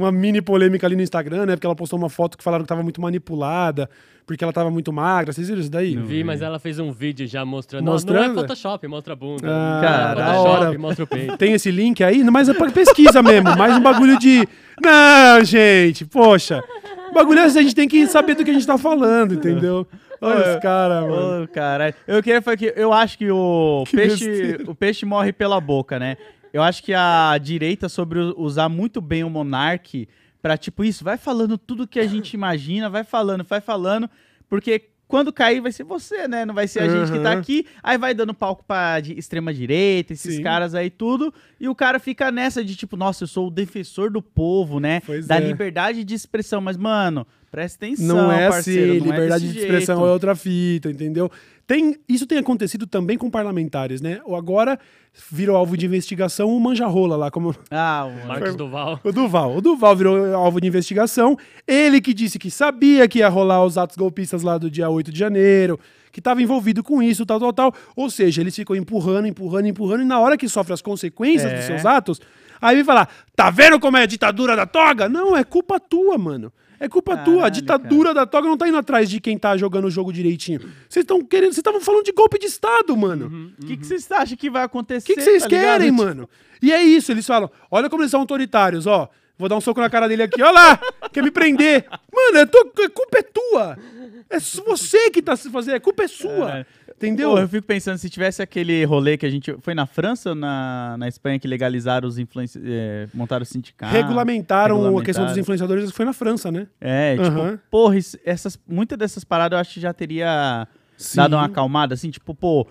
S1: uma mini polêmica ali no Instagram, né? Porque ela postou uma foto que falaram que tava muito manipulada, porque ela tava muito magra. Vocês viram isso daí?
S2: Vi, mas ela fez um vídeo já mostrando. Não,
S1: Mostrando?
S2: Não é Photoshop, mostra a bunda.
S1: Ah,
S3: Cara,
S2: é Photoshop,
S1: hora.
S2: mostra o peito.
S1: Tem esse link aí, mas é pra pesquisa mesmo. Mais um bagulho de. Não, gente, poxa. O bagulho é assim, a gente tem que saber do que a gente tá falando, entendeu? Olha os caras, mano.
S3: Ô, caralho. Eu queria falar que eu acho que o
S1: Que
S3: peixe,
S1: besteira.
S3: o peixe morre pela boca, né? Eu acho que a direita sobre usar muito bem o monarque pra tipo isso, vai falando tudo que a gente imagina, vai falando, vai falando, porque quando cair vai ser você, né? Não vai ser a gente que tá
S1: Uhum.
S3: aqui. Aí vai dando palco pra extrema direita, esses
S1: Sim.
S3: caras aí tudo, e o cara fica nessa de tipo, nossa, eu sou o defensor do povo, né?
S1: Pois
S3: da
S1: é.
S3: liberdade de expressão, mas mano, presta atenção,
S1: Não é
S3: parceiro,
S1: assim,
S3: não é
S1: liberdade
S3: desse
S1: de expressão
S3: jeito.
S1: é outra fita, entendeu? Tem, isso tem acontecido também com parlamentares, né? Ou agora virou alvo de investigação o Manjarrola lá, como
S3: Ah, o
S2: Marcos Duval.
S1: o Duval. O Duval virou alvo de investigação. Ele que disse que sabia que ia rolar os atos golpistas lá do dia 8 de janeiro, que estava envolvido com isso, tal, tal, tal. Ou seja, eles ficam empurrando, empurrando, empurrando, e na hora que sofre as consequências
S3: É.
S1: dos seus atos, Aí vem falar, tá vendo como é a ditadura da toga? Não, é culpa tua, mano. É culpa tua. A
S3: Caralho,
S1: ditadura da toga não tá indo atrás de quem tá jogando o jogo direitinho. Vocês estão querendo. Vocês estavam falando de golpe de Estado, mano.
S3: O que, que vocês acham que vai
S1: O
S3: acontecer?
S1: que que vocês
S3: tá
S1: querem,
S3: Tipo,
S1: mano? E é isso, eles falam: olha como eles são autoritários, ó. Vou dar um soco na cara dele aqui, olha lá, quer me prender. Mano, é tua- a culpa é tua. É você que tá se fazendo, a culpa é sua.
S3: Caralho.
S1: Entendeu?
S3: Pô, eu fico pensando, se tivesse aquele rolê que a gente. Foi na França ou na, na Espanha que legalizaram os influenciadores. montaram o sindicato?
S1: regulamentaram, a questão dos
S3: regulamentaram.
S1: influenciadores, foi na França, né?
S3: É, tipo, porra, essas, muitas dessas paradas eu acho que já teria
S1: Sim.
S3: dado uma acalmada, assim, tipo, pô.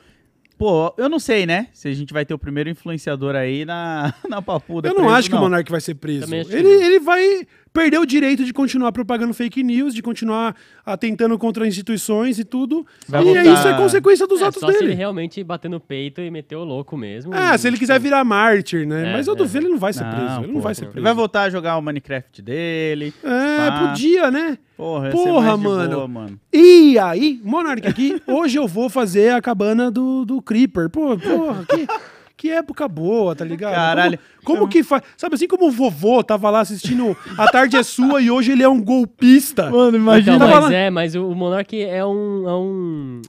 S3: Pô, eu não sei, né? Se a gente vai ter o primeiro influenciador aí na, <laughs> na papuda.
S1: Eu não
S3: preso,
S1: acho que o Monark vai ser preso. Ele,
S2: não.
S1: ele vai perder o direito de continuar propagando fake news, de continuar atentando contra instituições e tudo.
S3: Vai
S1: e
S3: voltar-
S1: isso é consequência dos
S2: É,
S1: atos
S2: só se ele
S1: dele.
S2: realmente bater no peito e meter o louco mesmo.
S1: Ah, se ele quiser virar mártir, né?
S2: É,
S1: Mas eu
S2: é.
S1: duvido, ele não vai ser
S3: Não,
S1: preso. Ele não
S3: pô,
S1: vai ser preso.
S3: Vai voltar a jogar o Minecraft dele.
S1: É,
S3: Pá.
S1: podia, né?
S3: Porra, ia
S1: Porra,
S3: ser mais de
S1: mano.
S3: boa, mano.
S1: E aí, Monark aqui, <laughs> hoje eu vou fazer a cabana do, do Creeper. Pô, porra, que, que época boa, tá ligado?
S3: Caralho.
S1: Como, como que faz? Sabe assim como o vovô tava lá assistindo A Tarde é Sua e hoje ele é um golpista?
S3: Mano,
S2: Então,
S3: imagina.
S1: Tava
S2: mas
S1: lá-
S2: é, mas o Monark é um, é um-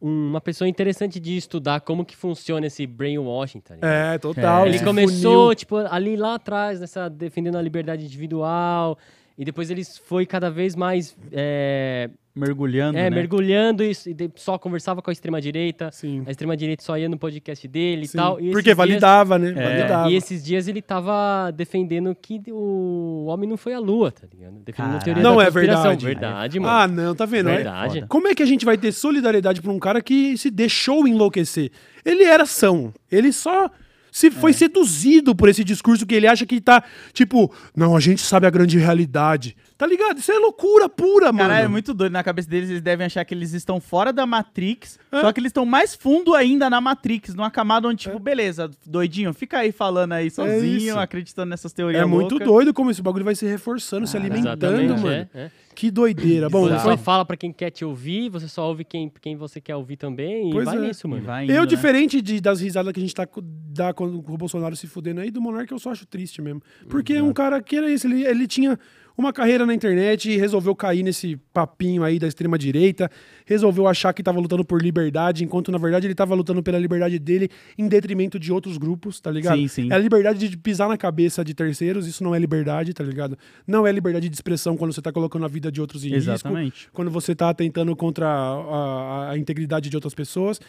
S2: uma pessoa interessante de estudar como que funciona esse brainwashing, tá ligado?
S1: É, total.
S3: É.
S2: Ele começou,
S1: funil.
S2: tipo, ali lá atrás, nessa, defendendo a liberdade individual, e depois ele foi cada vez mais é,
S3: Mergulhando,
S2: é,
S3: né?
S2: mergulhando e, e de- só conversava com a extrema-direita. A extrema-direita só ia no podcast dele
S1: Sim.
S2: e tal. E
S1: Porque validava, né?
S3: É.
S2: Dias,
S1: Validava.
S2: e esses dias ele tava defendendo que o homem não foi à lua, tá ligado? Defendendo teoria
S1: Não
S2: da
S1: é verdade.
S2: Verdade, mano.
S1: Ah, não, tá vendo? É-
S2: Verdade.
S1: Como é que a gente vai ter solidariedade pra um cara que se deixou enlouquecer? Ele era são. Ele só se foi seduzido por esse discurso que ele acha que tá, tipo, não, a gente sabe a grande realidade. Tá ligado? Isso é loucura pura, mano.
S3: Caralho, é muito doido. Na cabeça deles, eles devem achar que eles estão fora da Matrix,
S1: É.
S3: só que eles estão mais fundo ainda na Matrix, numa camada onde, tipo, beleza, doidinho, fica aí falando aí sozinho, acreditando nessas teorias
S1: É muito
S3: loucas.
S1: doido como esse bagulho vai se reforçando, se alimentando,
S2: Exatamente,
S1: mano.
S2: é, é.
S1: Que doideira. Bom,
S2: Você só fala pra quem quer te ouvir, você só ouve quem, quem você quer ouvir também,
S1: Pois
S2: e vai
S1: é.
S2: nisso, mano.
S3: vai indo,
S1: Eu,
S3: né?
S1: diferente de- das risadas que a gente tá dá quando com o Bolsonaro se fudendo aí, do Monark eu só acho triste mesmo. Porque é um cara que era isso, ele, ele tinha uma carreira na internet e resolveu cair nesse papinho aí da extrema direita, resolveu achar que tava lutando por liberdade, enquanto na verdade ele tava lutando pela liberdade dele em detrimento de outros grupos, tá ligado?
S3: Sim, sim.
S1: É a liberdade de pisar na cabeça de terceiros, isso não é liberdade, tá ligado? Não é liberdade de expressão quando você tá colocando a vida de outros em risco
S3: Exatamente.
S1: quando você tá atentando contra a, a- a integridade de outras pessoas.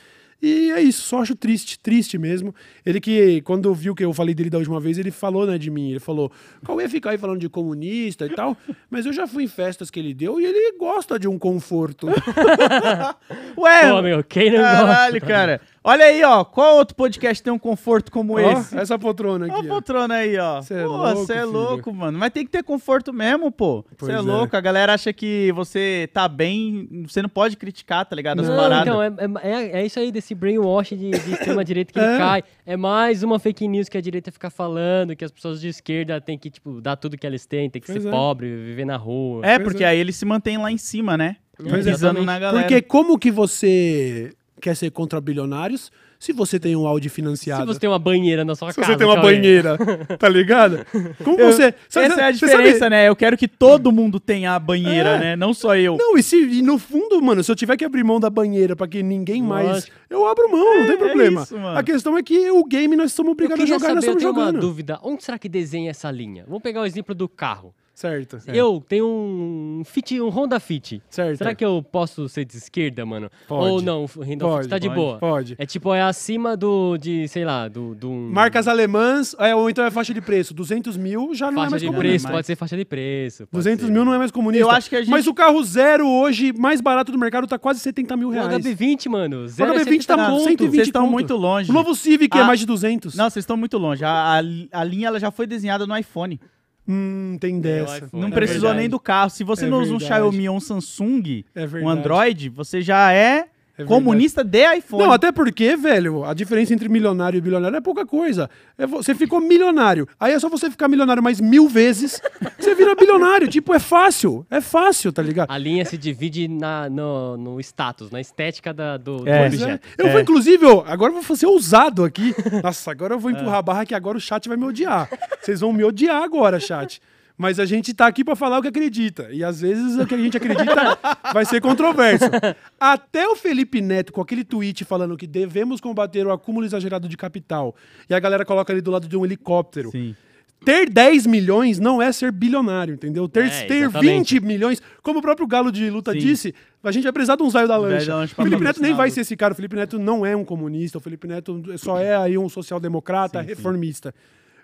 S1: E é isso, só acho triste, triste mesmo. Ele que, quando viu que eu falei dele da última vez, ele falou, né, de mim. Ele falou, qual ia ficar aí falando de comunista e tal, <laughs> mas eu já fui em festas que ele deu e ele gosta de um conforto. <laughs>
S3: Ué,
S2: Pô, meu, quem não
S3: caralho,
S2: gosta?
S3: cara. Olha aí, ó, qual outro podcast tem um conforto como
S1: Ó,
S3: esse?
S1: essa poltrona
S3: Olha a
S1: aqui.
S3: poltrona aí, ó.
S1: Cê é
S3: Pô,
S1: louco,
S3: Você é louco, mano. Mas tem que ter conforto mesmo, pô. Você é
S1: é.
S3: louco. A galera acha que você tá bem, você não pode criticar, tá ligado? As
S1: Não,
S3: paradas.
S2: Então, é, é, é isso aí desse brainwash de, de <laughs> extrema-direita que
S1: É.
S2: ele cai. É mais uma fake news que a direita fica falando, que as pessoas de esquerda têm que, tipo, dar tudo que elas têm, tem que
S1: Pois
S2: ser
S1: é.
S2: pobre, viver na rua.
S3: É,
S1: Pois
S3: porque
S1: é.
S3: aí ele se mantém lá em cima, né?
S1: Pois é.
S3: Pisando na galera.
S1: Porque como que você quer ser contra bilionários se você tem um áudio financiado?
S2: Se você tem uma banheira na sua
S1: Se
S2: casa.
S1: você tem uma
S2: Cauê.
S1: banheira, <laughs> tá ligado? Como
S3: Eu-
S1: você... sabe-
S3: Essa é a
S1: você
S3: diferença,
S1: sabe-
S3: né? Eu quero que todo mundo tenha a banheira,
S1: É.
S3: né? Não só eu.
S1: Não, e, se, e no fundo, mano, se eu tiver que abrir mão da banheira pra que ninguém mais. Eu abro mão, não
S3: É,
S1: tem
S3: é
S1: problema.
S3: isso, mano.
S1: a questão é que o game nós somos
S2: Eu
S1: obrigados a jogar e nós
S2: saber, eu tenho uma
S1: jogando.
S2: dúvida. Onde será que desenha essa linha? Vamos pegar o exemplo do carro.
S1: Certo.
S2: Eu tenho um Fit, um Honda Fit.
S1: Certo.
S2: Será que eu posso ser de esquerda, mano?
S1: Pode.
S2: Ou não, o Honda
S1: Pode,
S2: Fit tá de
S3: pode,
S2: boa.
S1: Pode.
S2: É tipo, é acima do, de, sei lá, do... do
S1: Marcas alemãs, é, ou então é faixa de preço. 200 mil já não é
S2: Faixa
S1: mais
S2: de
S1: comunista.
S2: preço,
S3: mais.
S2: pode ser faixa de preço. pode
S1: 200
S2: ser.
S1: mil não é mais comunista.
S3: Eu acho que a gente-
S1: Mas o carro zero hoje, mais barato do mercado, tá quase 70 mil
S2: O
S1: reais.
S2: HB20, mano.
S1: O
S2: Zero é
S1: HB20 tá
S2: 70
S1: com
S2: conto.
S1: 120
S3: Vocês estão muito longe.
S1: O novo Civic é
S3: Ah.
S1: mais de 200.
S3: Não, vocês estão muito longe. A, a, a linha ela já foi desenhada no iPhone.
S1: Hum, tem dessa.
S2: iPhone.
S3: Não
S2: É
S3: precisou
S2: verdade.
S3: nem do carro. Se você
S1: É
S3: não usa um. Xiaomi ou um Samsung,
S1: É
S3: um. Android, você já é
S1: É
S3: Comunista de iPhone.
S1: Não, até porque, velho, a diferença entre milionário e bilionário é pouca coisa. É vo- você ficou milionário. Aí é só você ficar milionário mais mil vezes, <laughs> você vira bilionário. Tipo, é fácil. É fácil, tá ligado?
S2: A linha se divide na, no, no status, na estética da- do, do
S3: É.
S1: Pois é.
S2: objeto.
S1: Eu vou, inclusive, ó, agora eu vou ser ousado aqui. Nossa, agora eu vou <laughs> empurrar a barra que agora o chat vai me odiar. Vocês vão me odiar agora, chat. Mas a gente tá aqui pra falar o que acredita. E às vezes o que a gente acredita <laughs> vai ser controverso. Até o Felipe Neto, com aquele tweet falando que devemos combater o acúmulo exagerado de capital, e a galera coloca ali do lado de um helicóptero.
S3: Sim.
S1: Ter 10 milhões não é ser bilionário, entendeu? Ter,
S2: É,
S1: ter
S2: exatamente.
S1: 20 milhões, como o próprio Galo de Luta
S3: Sim.
S1: disse, a gente vai precisar de um zaio da lancha.
S3: da lancha
S1: O Felipe Neto nem vai
S3: o-
S1: ser esse cara. O Felipe Neto não é um comunista. O Felipe Neto só é aí um social-democrata, reformista.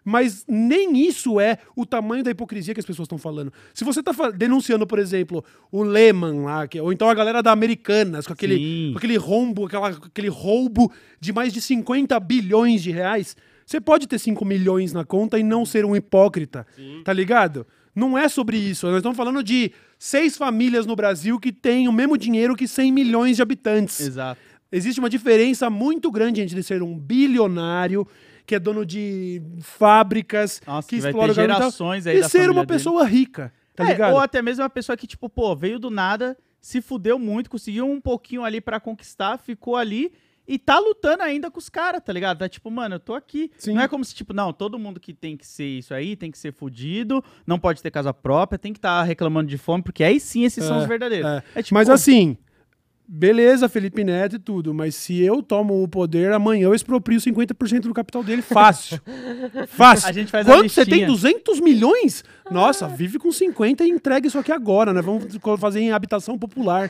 S1: Mas nem isso é o tamanho da hipocrisia que as pessoas estão falando. Se você está denunciando, por exemplo, o Lehman lá, que- ou então a galera da Americanas, com aquele,
S3: Sim.
S1: com aquele rombo, aquela, aquele roubo de mais de 50 bilhões de reais, você pode ter 5 milhões na conta e não ser um hipócrita. Tá ligado? Não é sobre isso. Nós estamos falando de seis famílias no Brasil que têm o mesmo dinheiro que 100 milhões de habitantes.
S3: Exato.
S1: Existe uma diferença muito grande entre ser um bilionário, que é dono de fábricas,
S3: Nossa,
S1: que
S3: que
S1: explora o
S3: gerações aí
S1: e ser uma
S3: dele.
S1: pessoa rica, tá
S3: É,
S1: ligado?
S3: ou até mesmo uma pessoa que, tipo, pô, veio do nada, se fudeu muito, conseguiu um pouquinho ali pra conquistar, ficou ali e tá lutando ainda com os caras, tá ligado? Tá tipo, mano, eu tô aqui.
S1: Sim.
S3: Não é como se, tipo, não, todo mundo que tem que ser isso aí, tem que ser fudido, não pode ter casa própria, tem que estar reclamando de fome, porque aí sim esses são
S1: É,
S3: os verdadeiros.
S1: é.
S3: É tipo,
S1: Mas assim, beleza, Felipe Neto e tudo, mas se eu tomo o poder, amanhã eu exproprio 50% do capital dele fácil. <laughs> fácil.
S3: A gente faz a
S1: Quanto você tem?
S3: listinha.
S1: 200 milhões? Nossa, vive com 50 e entrega isso aqui agora, né? Vamos fazer em habitação popular.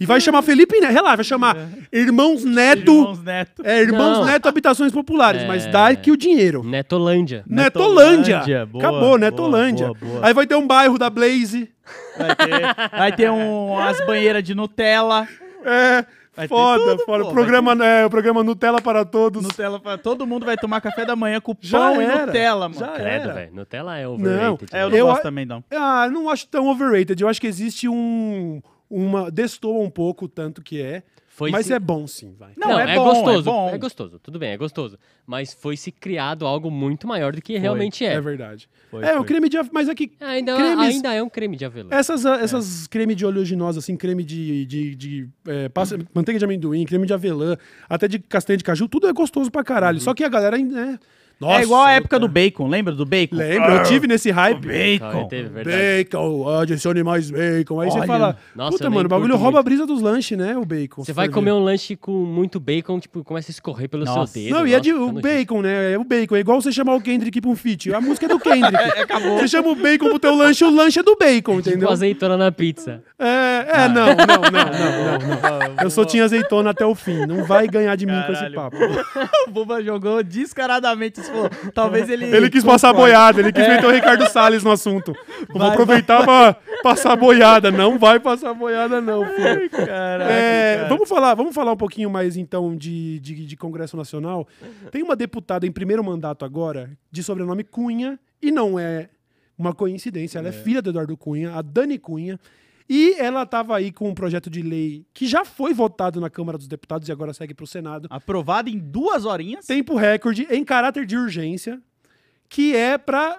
S1: E vai chamar Felipe Neto, relaxa, vai chamar Irmãos Neto.
S3: Irmãos Neto.
S1: É, Irmãos
S2: Não.
S1: Neto Habitações Populares, mas
S2: É.
S1: dá aqui o dinheiro.
S2: Netolândia.
S1: Netolândia.
S3: Netolândia, boa,
S1: Acabou, Netolândia.
S3: boa, boa.
S1: Aí vai ter um bairro da Blaze.
S3: Vai ter, vai ter um, umas banheiras de Nutella.
S1: É,
S3: Vai ter
S1: foda,
S3: tudo,
S1: foda.
S3: pô,
S1: programa, é, o programa Nutella para todos.
S3: Nutella pra, todo mundo vai tomar café da manhã com
S1: Já
S3: pão e
S1: era.
S3: Nutella, mano.
S1: Já
S2: Credo,
S1: era.
S2: velho. Nutella é
S1: Não,
S2: overrated.
S3: É, eu
S2: velho.
S3: não
S1: Eu
S3: gosto
S1: a-
S3: também, não.
S1: Ah, não acho tão overrated. Eu acho que existe um. Uma. Destoa um pouco o tanto que é.
S2: Foi
S1: mas
S2: se-
S1: é bom sim, vai.
S3: Não,
S2: Não,
S3: é
S2: é,
S3: bom,
S2: gostoso.
S3: é bom.
S2: gostoso. Tudo bem, é gostoso. Mas foi se criado algo muito maior do que realmente é.
S1: É verdade.
S3: Foi,
S1: é, o
S3: foi.
S1: creme de. av- Mas aqui.
S2: Ainda,
S1: Cremes-
S2: ainda é um creme de avelã.
S1: Essas, essas creme de oleaginosa, assim, creme de, de, de é, passa- manteiga de amendoim, creme de avelã, até de castanha de caju, tudo é gostoso pra caralho. Só que a galera ainda é. Nossa,
S3: é igual a época
S1: eu-
S3: do bacon, lembra do bacon?
S1: Lembra? Eu tive nesse hype.
S2: Ah,
S3: Bacon.
S2: teve.
S1: Bacon, adicione mais bacon. Aí você
S3: Olha.
S1: fala,
S2: Nossa,
S1: puta, mano, o bagulho
S2: curto
S1: rouba a
S2: muito.
S1: brisa dos lanches, né? O bacon.
S2: Você vai comer um lanche com muito bacon, tipo, começa a escorrer pelo
S3: Nossa.
S2: seu dedo.
S1: Não, e é de,
S2: nossa,
S1: o bacon, né? É o bacon. É igual você chamar o Kendrick pra um feat. A música é do Kendrick. <laughs>
S3: acabou.
S1: Você chama o bacon pro teu lanche, o lanche é do bacon,
S2: Tipo
S1: entendeu?
S2: azeitona na pizza.
S1: É, é, não, não, não, não, não, <laughs> não. Eu sou tinha azeitona até o fim. Não vai ganhar de mim com esse
S3: Caralho.
S1: papo. <laughs>
S3: o Buba jogou descaradamente. Talvez ele.
S1: Ele quis passar boiada, ele quis meter o Ricardo Salles no assunto. <laughs> Vou
S3: Vai,
S1: aproveitar pra passar boiada. Não vai passar boiada, não, filho.
S3: Caraca,
S1: É,
S3: cara.
S1: vamos falar, vamos falar um pouquinho mais então de, de, de Congresso Nacional. Tem uma deputada em primeiro mandato agora, de sobrenome Cunha, e não é uma coincidência, ela é, filha do Eduardo Cunha, a Dani Cunha. E ela estava aí com um projeto de lei que já foi votado na Câmara dos Deputados e agora segue para o Senado.
S3: Aprovado em duas horinhas.
S1: Tempo recorde em caráter de urgência, que é para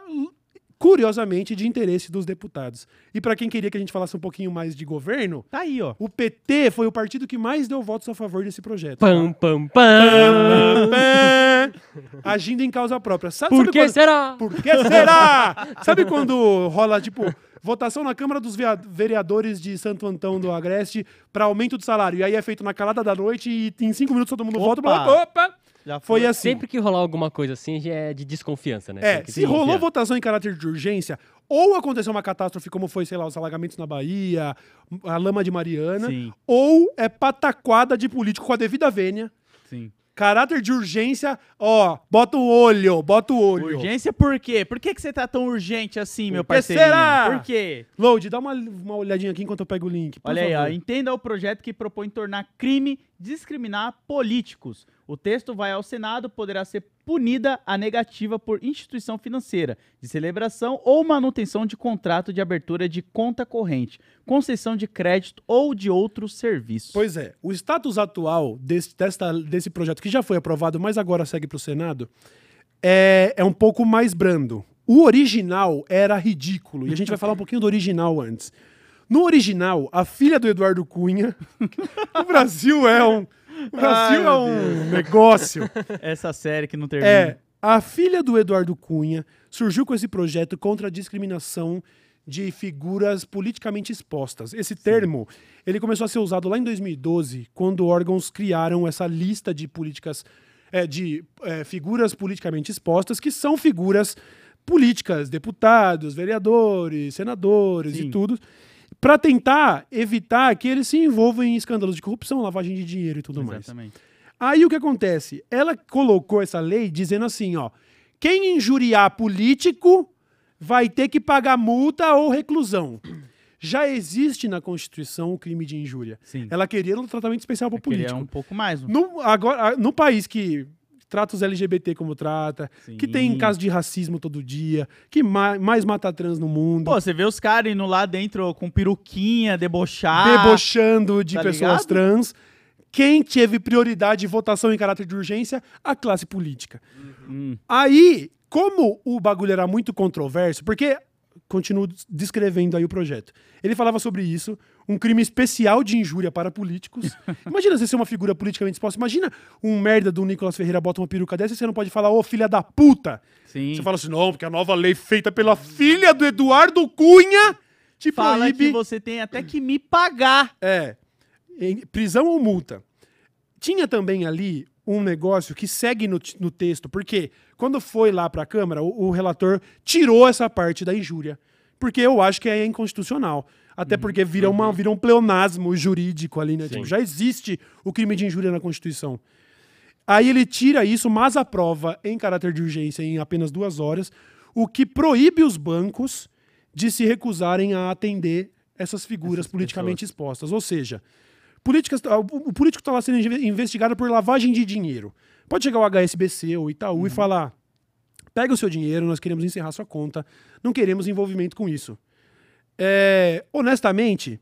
S1: curiosamente de interesse dos deputados. E para quem queria que a gente falasse um pouquinho mais de governo,
S3: Tá aí, ó.
S1: o PT foi o partido que mais deu votos a favor desse projeto.
S2: Pam, pam, pam.
S1: Pam, pam. Agindo em causa própria. Sabe,
S2: Por
S1: sabe
S2: que
S1: quando-
S2: será?
S1: Por que será? sabe quando rola, tipo, votação na Câmara dos Vereadores de Santo Antão do Agreste para aumento do salário? E aí é feito na calada da noite e em cinco minutos todo mundo vota.
S3: Opa.
S1: Opa!
S3: Já
S1: Foi assim.
S2: Sempre que rolar alguma coisa assim, já é de desconfiança, né?
S1: É, se rolou votação em caráter de urgência, ou aconteceu uma catástrofe como foi, sei lá, os alagamentos na Bahia, a lama de Mariana,
S3: Sim,
S1: ou é pataquada de político com a devida vênia.
S3: sim.
S1: Caráter de urgência, ó, bota o olho, bota o olho.
S3: Urgência por quê? Por que, que você tá tão urgente assim, meu
S1: que
S3: parceirinho?
S1: será?
S3: Por quê?
S1: Load, dá uma, uma olhadinha aqui enquanto eu pego o link. por
S3: Olha aí, ó.
S1: favor.
S3: Entenda o projeto que propõe tornar crime discriminar políticos. O texto vai ao Senado, poderá ser punida a negativa por instituição financeira, de celebração ou manutenção de contrato de abertura de conta corrente, concessão de crédito ou de outros serviços.
S1: Pois é, o status atual desse, desta- desse projeto, que já foi aprovado, mas agora segue para o Senado, é, é um pouco mais brando. O original era ridículo, e a gente vai falar um pouquinho do original antes. No original, a filha do Eduardo Cunha. <laughs> o Brasil é um. O Brasil
S3: Ai,
S1: é um <laughs> negócio.
S3: Essa série que não termina.
S1: É, a filha do Eduardo Cunha surgiu com esse projeto contra a discriminação de figuras politicamente expostas. Esse termo, ele começou a ser usado lá em 2012, quando órgãos criaram essa lista de políticas, é, de é, figuras politicamente expostas, que são figuras políticas, deputados, vereadores, senadores
S3: Sim.
S1: e tudo, para tentar evitar que eles se envolvam em escândalos de corrupção, lavagem de dinheiro e tudo mais.
S3: Exatamente.
S1: Aí o que acontece? Ela colocou essa lei dizendo assim, ó, quem injuriar político vai ter que pagar multa ou reclusão. Já existe na Constituição o crime de injúria.
S3: Sim.
S1: Ela queria um tratamento especial para político.
S3: um pouco mais.
S1: No, agora, no país que trata os LGBT como trata, que tem
S3: Sim.
S1: caso de racismo todo dia, que ma- mais mata trans no mundo,
S3: Pô, você vê os caras indo lá dentro com peruquinha, debochar.
S1: debochando de
S3: tá
S1: pessoas
S3: ligado?
S1: trans. Quem teve prioridade de votação em caráter de urgência? A classe política.
S3: Hum,
S1: Aí, como o bagulho era muito controverso, porque continuo descrevendo aí o projeto. Ele falava sobre isso, um crime especial de injúria para políticos. <laughs> Imagina você ser uma figura politicamente exposta. Imagina um merda do Nicolas Ferreira bota uma peruca dessa e você não pode falar, ô filha da puta.
S3: sim.
S1: Você fala assim, não, porque a nova lei feita pela filha do Eduardo Cunha te
S3: Fala
S1: proíbe.
S3: que você tem até que me pagar.
S1: É. Em- prisão ou multa. Tinha também ali um negócio que segue no, no texto, porque quando foi lá para a Câmara, o, o relator tirou essa parte da injúria. Porque eu acho que é inconstitucional. Até porque vira, uma, vira um pleonasmo jurídico ali, né? Tipo, já existe o crime de injúria na Constituição. Aí ele tira isso, mas aprova em caráter de urgência em apenas duas horas, o que proíbe os bancos de se recusarem a atender essas figuras
S3: Essas
S1: politicamente expostas. Ou seja, políticas, o o político está lá sendo inve- investigado por lavagem de dinheiro. Pode chegar o HSBC ou Itaú e falar: pega o seu dinheiro, nós queremos encerrar sua conta, não queremos envolvimento com isso. É, honestamente,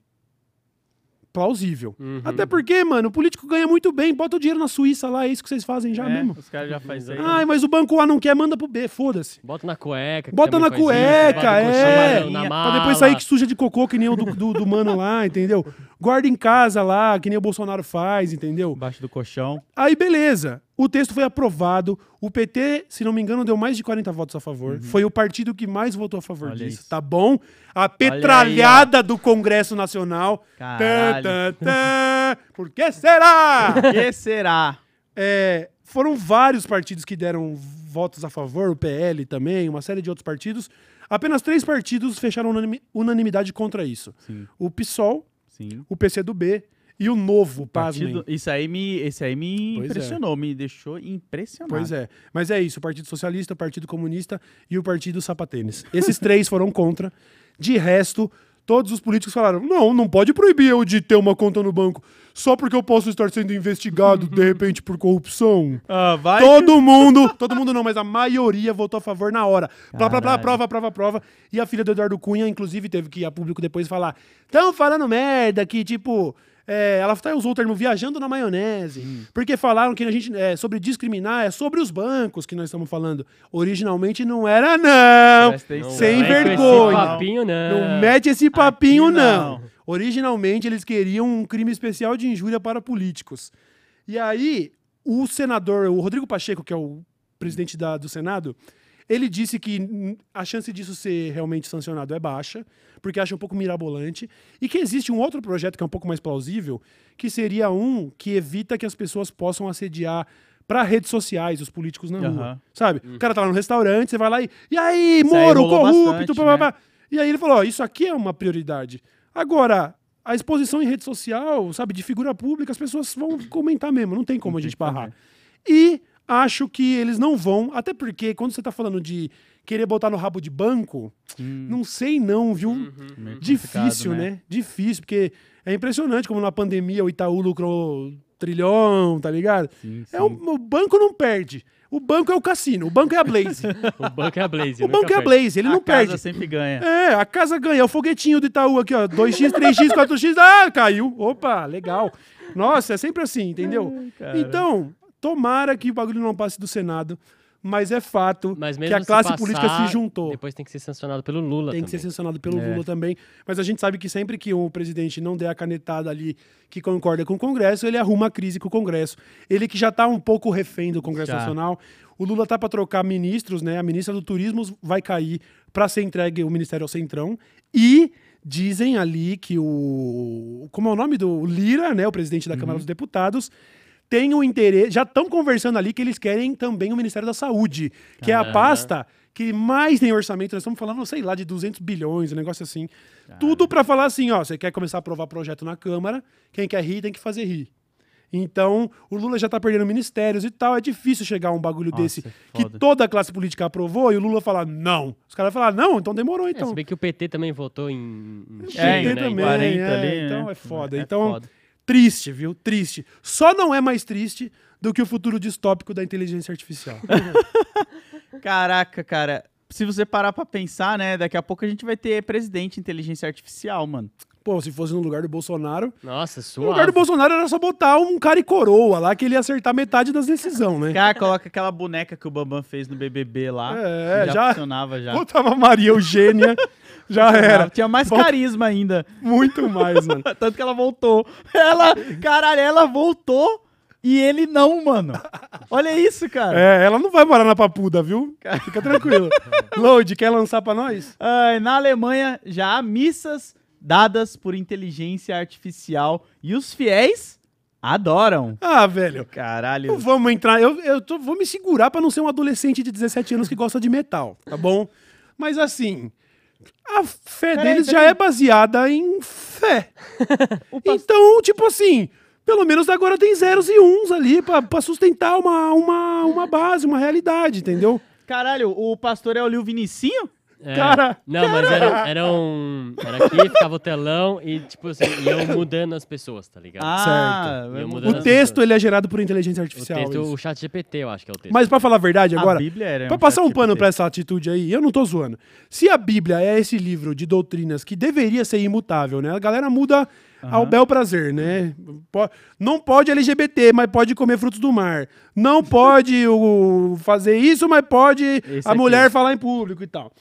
S1: plausível.
S2: Uhum.
S1: Até porque, mano, o político ganha muito bem, bota o dinheiro na Suíça lá, é isso que vocês fazem já
S3: É,
S1: mesmo.
S3: Os caras já fazem.
S1: Ai, mas o banco A não quer, manda pro B, foda-se.
S2: Bota na cueca.
S1: Bota na
S2: isso,
S1: cueca,
S2: bota
S1: é.
S2: colchão, na
S1: Pra depois sair que suja de cocô, que nem o do, do, do mano lá, entendeu? Guarda em casa lá, que nem o Bolsonaro faz, entendeu?
S3: Embaixo do colchão.
S1: Aí, beleza. O texto foi aprovado. O PT, se não me engano, deu mais de 40 votos a favor. Foi o partido que mais votou a favor
S3: Uhum. Olha
S1: disso.
S3: isso.
S1: Tá bom? A petralhada do Congresso Nacional.
S3: Caralho.
S1: Tã, tã, tã. Por que será? <laughs>
S3: que será?
S1: É, foram vários partidos que deram votos a favor, o PL também, uma série de outros partidos. Apenas três partidos fecharam unanimi- unanimidade contra isso.
S3: Sim,
S1: O PSOL,
S3: sim.
S1: o PCdoB e o Novo, pasmem.
S3: Partido, isso aí me, esse aí me
S1: Pois é.
S3: impressionou, me deixou impressionado.
S1: Pois é. Mas é isso, o Partido Socialista, o Partido Comunista e o Partido Sapatênis. Esses três foram contra. De resto, todos os políticos falaram: não, não pode proibir eu de ter uma conta no banco só porque eu posso estar sendo investigado, de repente, por corrupção.
S3: Ah, vai.
S1: Todo mundo, todo mundo não, mas a maioria votou a favor na hora. Blá, blá, blá, prova, prova, prova. E a filha do Eduardo Cunha, inclusive, teve que ir a público depois falar: tão falando merda que, tipo. É, ela até usou o termo viajando na maionese. Porque falaram que a gente. É, sobre discriminar, é sobre os bancos que nós estamos falando. Originalmente não era, não.
S3: Atenção.
S1: Sem
S2: Não
S1: vergonha.
S2: Esse papinho, não.
S1: Não mete esse papinho,
S3: Aqui
S1: não.
S3: não.
S1: Originalmente, eles queriam um crime especial de injúria para políticos. E aí, o senador, o Rodrigo Pacheco, que é o presidente da- do Senado, ele disse que a chance disso ser realmente sancionado é baixa, porque acha um pouco mirabolante, e que existe um outro projeto que é um pouco mais plausível, que seria um que evita que as pessoas possam assediar para redes sociais os políticos na rua.
S3: Aham.
S1: Sabe? O cara tá lá no restaurante, você vai lá e. E aí,
S3: Isso aí
S1: Moro,
S3: rolou
S1: corrupto,
S3: bastante, né?
S1: E aí ele falou: ó, isso aqui é uma prioridade. Agora, a exposição em rede social, sabe, de figura pública, as pessoas vão comentar mesmo, não tem como
S3: Não
S1: a gente barrar.
S3: né?
S1: E acho que eles não vão, até porque quando você tá falando de querer botar no rabo de banco,
S3: Hum,
S1: não sei não, viu?
S3: meio
S1: Difícil,
S3: complicado,
S1: né? Difícil, porque é impressionante como na pandemia o Itaú lucrou trilhão, tá ligado?
S3: Sim,
S1: É um- o banco não perde. O banco é o cassino, o banco é a Blaze. <laughs>
S2: O banco é a Blaze.
S1: o banco é a. Blaze, ele
S3: a
S1: não
S3: casa
S1: perde.
S3: sempre ganha.
S1: É, a casa ganha. É o foguetinho do Itaú aqui, ó. 2x, 3x, 4x. Ah, caiu. Opa, legal. Nossa, é sempre assim, entendeu?
S3: cara.
S1: Então, tomara que o bagulho não passe do Senado. Mas é fato
S2: Mas
S1: que a
S2: se
S1: classe
S2: passar,
S1: política se juntou.
S2: Depois tem que ser sancionado pelo Lula
S1: Tem que ser
S2: também.
S1: sancionado pelo
S3: É.
S1: Lula também. Mas a gente sabe que sempre que o presidente não der a canetada ali que concorda com o Congresso, ele arruma a crise com o Congresso. Ele que já está um pouco refém do Congresso
S3: Já.
S1: Nacional. O Lula tá para trocar ministros, né? A ministra do Turismo vai cair para ser entregue o Ministério ao Centrão. E dizem ali que o. Como é o nome do o Lira, né? O presidente da
S3: Uhum.
S1: Câmara dos Deputados. Tem o interesse. Já estão conversando ali que eles querem também o Ministério da Saúde, que é a pasta que mais tem orçamento. Nós estamos falando, sei lá, de 200 bilhões, um negócio assim. Tudo para falar assim, ó, você quer começar a aprovar projeto na Câmara, quem quer rir tem que fazer rir. Então, o Lula já tá perdendo ministérios e tal. É difícil chegar a um bagulho
S3: Nossa,
S1: desse
S3: é
S1: que
S3: foda.
S1: toda a classe política aprovou e o Lula falar não. Os caras falar não, então demorou
S2: É,
S1: então.
S2: se bem que o PT também votou em, em né?
S1: também,
S3: 40
S1: é,
S3: ali,
S1: então
S3: né?
S1: é foda.
S3: É
S1: então,
S3: foda.
S1: Triste, viu? Triste. Só não é mais triste do que o futuro distópico da inteligência artificial. <laughs>
S3: Caraca, cara. Se você parar pra pensar, né? Daqui a pouco a gente vai ter presidente inteligência artificial, mano.
S1: Pô, se fosse no lugar do Bolsonaro,
S2: Nossa,
S1: no lugar do Bolsonaro era só botar um cara e coroa lá que ele ia acertar metade das decisões, né?
S3: Cara, coloca aquela boneca que o Bambam fez no BBB lá.
S1: É,
S3: já,
S1: já-
S3: funcionava já.
S1: Botava Maria Eugênia, <laughs> já era.
S3: Tinha mais
S1: Volta-
S3: carisma ainda.
S1: Muito mais, mano. <laughs>
S3: Tanto que ela voltou. Ela, caralho, ela voltou e ele não, mano. Olha isso, cara.
S1: É, ela não vai morar na papuda, viu? Fica tranquilo. <laughs> Load, quer lançar pra nós?
S3: Ai, na Alemanha já há missas dadas por inteligência artificial e os fiéis adoram.
S1: Ah, velho. Não
S3: Caralho.
S1: vamos entrar. Eu, eu tô- vou me segurar pra não ser um adolescente de 17 anos que gosta de metal, tá bom? Mas assim, a fé deles já é baseada em fé. <laughs> Então, tipo assim, pelo menos agora tem zeros e uns ali pra, pra sustentar uma, uma, uma base, uma realidade, entendeu?
S3: Caralho, o pastor é o Lil Vinicinho?
S2: É.
S1: Cara,
S2: Não, mas era, era um. Era aqui, ficava o telão e, tipo assim, iam mudando as pessoas, tá ligado?
S3: Ah,
S2: mudando
S1: O
S2: as
S1: texto
S2: pessoas.
S1: ele é gerado por inteligência
S2: O
S1: artificial.
S2: texto,
S1: isso.
S2: o chat GPT, eu acho que é o texto.
S1: Mas pra falar a verdade agora,
S3: a Bíblia era.
S1: Pra passar um pano
S3: GPT.
S1: pra essa atitude aí, eu não tô zoando. Se a Bíblia é esse livro de doutrinas que deveria ser imutável, né? A galera muda ao bel prazer, né? Não pode LGBT, mas pode comer frutos do mar. Não pode o, fazer isso, mas pode
S3: Esse
S1: a
S3: aqui.
S1: mulher falar em público e tal.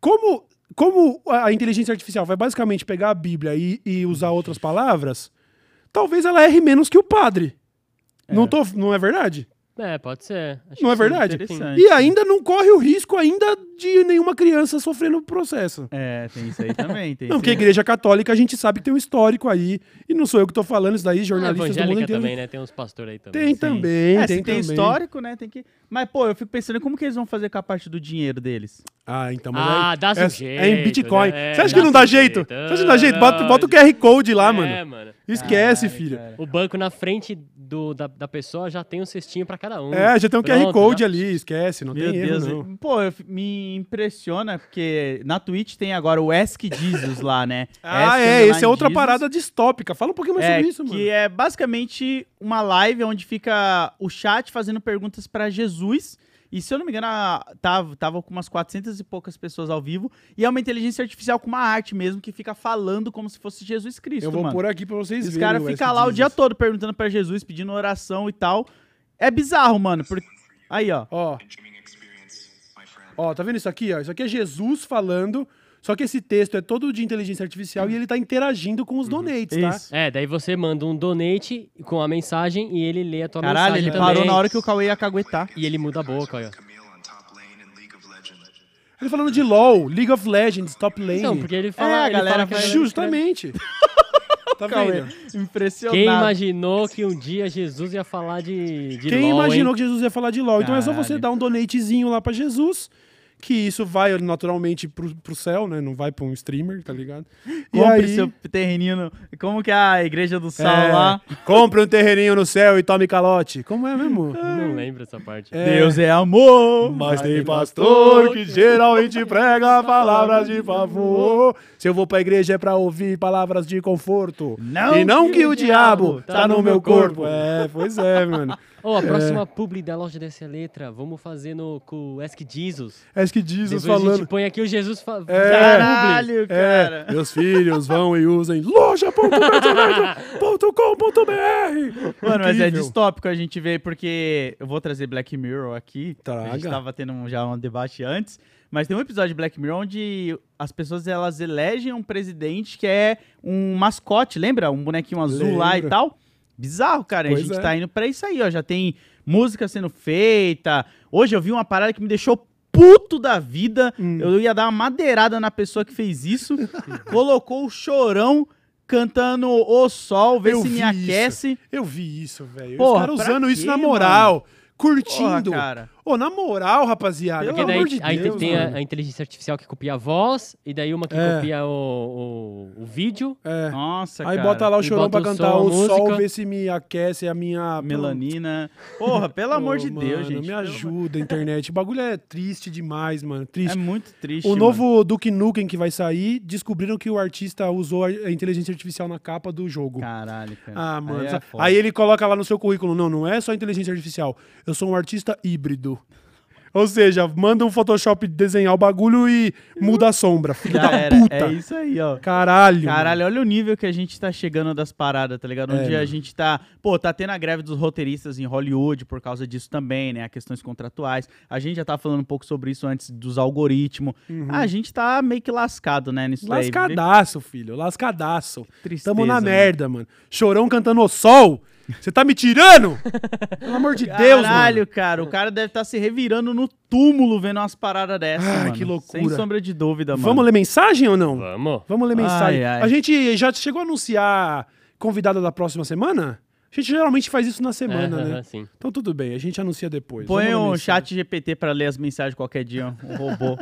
S1: Como, como a inteligência artificial vai basicamente pegar a Bíblia e, e usar outras palavras, talvez ela erre menos que o padre. Não, tô, não é verdade?
S2: É, pode ser. Acho
S1: Não
S2: que
S1: é verdade? E ainda não corre o risco ainda de nenhuma criança sofrendo o processo.
S3: É, tem isso aí também. Tem
S1: Não, porque a igreja católica a gente sabe que tem um histórico aí. E não sou eu que tô falando isso daí,
S2: Ah,
S1: jornalistas do mundo inteiro.
S2: também, né? Tem uns pastores aí também.
S1: Tem
S3: Sim.
S1: também,
S3: É,
S1: tem
S3: tem
S1: também.
S3: histórico, né? Tem que. Mas, pô, eu fico pensando como que eles vão fazer com a parte do dinheiro deles.
S1: Ah, então, mas
S2: Ah,
S1: aí,
S2: dá
S1: é,
S2: jeito,
S1: é em Bitcoin.
S2: né? É,
S1: Você acha que não dá jeito?
S2: jeito.
S1: Você acha que não dá jeito? Bota, bota o QR Code lá,
S2: é,
S1: mano.
S2: mano.
S1: Esquece, filho.
S3: cara.
S2: O banco na frente do, da, da pessoa já tem um cestinho pra cada um.
S1: É, já tem um QR
S2: Pronto,
S1: Code
S2: já-
S1: ali, esquece, não
S3: Meu
S1: tem
S3: Deus,
S1: erro, não.
S3: pô, me impressiona porque na Twitch tem agora o Ask Jesus lá, né?
S1: Ah,
S3: Ask
S1: é, esse é outra
S3: Jesus.
S1: parada distópica. Fala um pouquinho mais
S3: É,
S1: sobre isso, mano.
S3: que é basicamente uma live onde fica o chat fazendo perguntas pra Jesus. E se eu não me engano, tava, tava com umas 400 e poucas pessoas ao vivo. E é uma inteligência artificial com uma arte mesmo que fica falando como se fosse Jesus Cristo,
S1: Eu vou
S3: mano.
S1: pôr aqui pra vocês
S3: E os
S1: verem.
S3: caras
S1: o
S3: ficam lá o dia todo perguntando pra Jesus, pedindo oração e tal. É bizarro, mano. Aí, ó.
S1: Ó. Ó, tá vendo isso aqui, ó? Isso aqui é Jesus falando, só que esse texto é todo de inteligência artificial e ele tá interagindo com os donates, tá?
S3: Isso.
S2: É, daí você manda um donate com a mensagem e ele lê a tua
S3: Caralho,
S2: mensagem
S3: ele
S2: também.
S3: parou na hora que o Cauê ia caguetar.
S2: E ele muda a boca, olha.
S1: Ele falando de LoL, League of Legends, top lane.
S2: Não, porque ele fala,
S3: É, a
S2: ele
S3: galera
S2: fala
S1: Justamente. <laughs> tá vendo?
S3: impressionado.
S2: Quem imaginou que um dia Jesus ia falar de, de
S1: Quem
S2: LOL,
S1: imaginou
S2: hein?
S1: que Jesus ia falar de LoL? Então é só você
S3: Caralho.
S1: dar um donatezinho lá pra Jesus, que isso vai naturalmente pro, pro céu, né? Não vai pra um streamer, tá ligado? E
S3: Compre
S1: aí,
S3: seu terreninho. No... Como que é a igreja do sal
S1: é,
S3: lá?
S1: compre um terreninho no céu e tome calote. Como é mesmo?
S2: Não lembro essa parte.
S1: É.
S3: Deus é amor.
S1: Mas tem pastor que geralmente prega palavras de favor. Se eu vou pra igreja é pra ouvir palavras de conforto.
S3: Não
S1: e não
S3: que
S1: que
S3: o
S1: diabo
S2: tá
S1: tá
S2: no meu
S1: corpo.
S2: corpo.
S1: É, pois é, mano.
S2: Ô, a próxima publi da loja dessa letra, vamos fazer no, com o Ask Jesus.
S1: É que Jesus
S2: Depois a
S1: falando.
S2: gente põe aqui o Jesus fa
S1: É.
S3: Caralho, cara.
S1: É, meus filhos vão e usem loja.com.br.
S3: Mano, mas é distópico a gente ver, porque eu vou trazer Black Mirror aqui. A gente
S1: Traga.
S3: tava tendo um- já um debate antes. Mas tem um episódio de Black Mirror onde as pessoas elas elegem um presidente que é um mascote, lembra? Um bonequinho azul lá e tal. Bizarro, cara. e a
S1: Pois
S3: gente
S1: é.
S3: tá indo pra isso aí, ó. Já tem música sendo feita. Hoje eu vi uma parada que me deixou puto da vida.
S1: Hum.
S3: Eu ia dar uma madeirada na pessoa que fez isso. <laughs> Colocou o chorão cantando O Sol, vê
S1: Eu
S3: se me aquece.
S1: Eu vi isso, velho. Os caras usando isso
S3: quê,
S1: na moral. Curtindo.
S3: Porra, cara.
S1: Ô, na moral, rapaziada.
S3: Pelo
S1: Pelo
S2: Porque daí
S1: amor de
S2: aí
S1: Deus,
S2: tem a,
S1: mano.
S2: a inteligência artificial que copia a voz, e daí uma que
S1: É.
S2: copia o, o, o vídeo.
S1: É.
S3: Nossa,
S1: Aí
S3: cara.
S1: bota lá o chorão pra
S2: o
S1: cantar
S2: som,
S1: o sol,
S2: música.
S1: vê se me aquece a minha...
S3: Melanina. Porra, pelo <laughs> amor de
S1: Pô,
S3: Deus,
S1: mano,
S3: gente.
S1: Me ajuda, internet. O bagulho é triste demais, mano. Triste.
S3: É muito triste.
S1: o
S3: mano.
S1: novo Duke Nukem que vai sair, descobriram que o artista usou a inteligência artificial na capa do jogo.
S3: Caralho, cara.
S1: Ah, mano.
S3: Aí, é
S1: Aí, ele coloca lá no seu currículo: não, não é só inteligência artificial. Eu sou um artista híbrido. Ou seja, manda um Photoshop desenhar o bagulho e muda a sombra. Filho
S3: Já
S1: da
S3: era.
S1: puta.
S3: É isso aí, ó.
S1: Caralho.
S3: Caralho, olha o nível que a gente tá chegando das paradas, tá ligado? Onde
S1: É,
S3: a gente tá. Pô, tá tendo a greve dos roteiristas em Hollywood por causa disso também, né? A questões contratuais. A gente já tava falando um pouco sobre isso antes dos algoritmos.
S1: Uhum.
S3: A gente tá meio que lascado, né? Nisso daí.
S1: Lascadaço, filho. Lascadaço.
S3: Tristeza,
S1: Tamo na
S3: mano.
S1: merda, mano. Chorão cantando o sol. Você tá me tirando? <laughs> Pelo amor de Deus,
S3: Caralho,
S1: mano.
S3: cara, o cara deve estar se revirando no túmulo vendo umas paradas dessas,
S1: Ai,
S3: mano.
S1: que loucura.
S3: Sem sombra de dúvida, mano.
S1: Vamos ler mensagem ou não?
S2: Vamos.
S1: Vamos ler mensagem.
S3: Ai, ai.
S1: A gente já chegou a anunciar convidada da próxima semana? A gente geralmente faz isso na semana,
S2: É,
S1: né?
S2: sim.
S1: Então tudo bem, a gente anuncia depois.
S3: Põe um chat GPT pra ler as mensagens qualquer dia, um robô.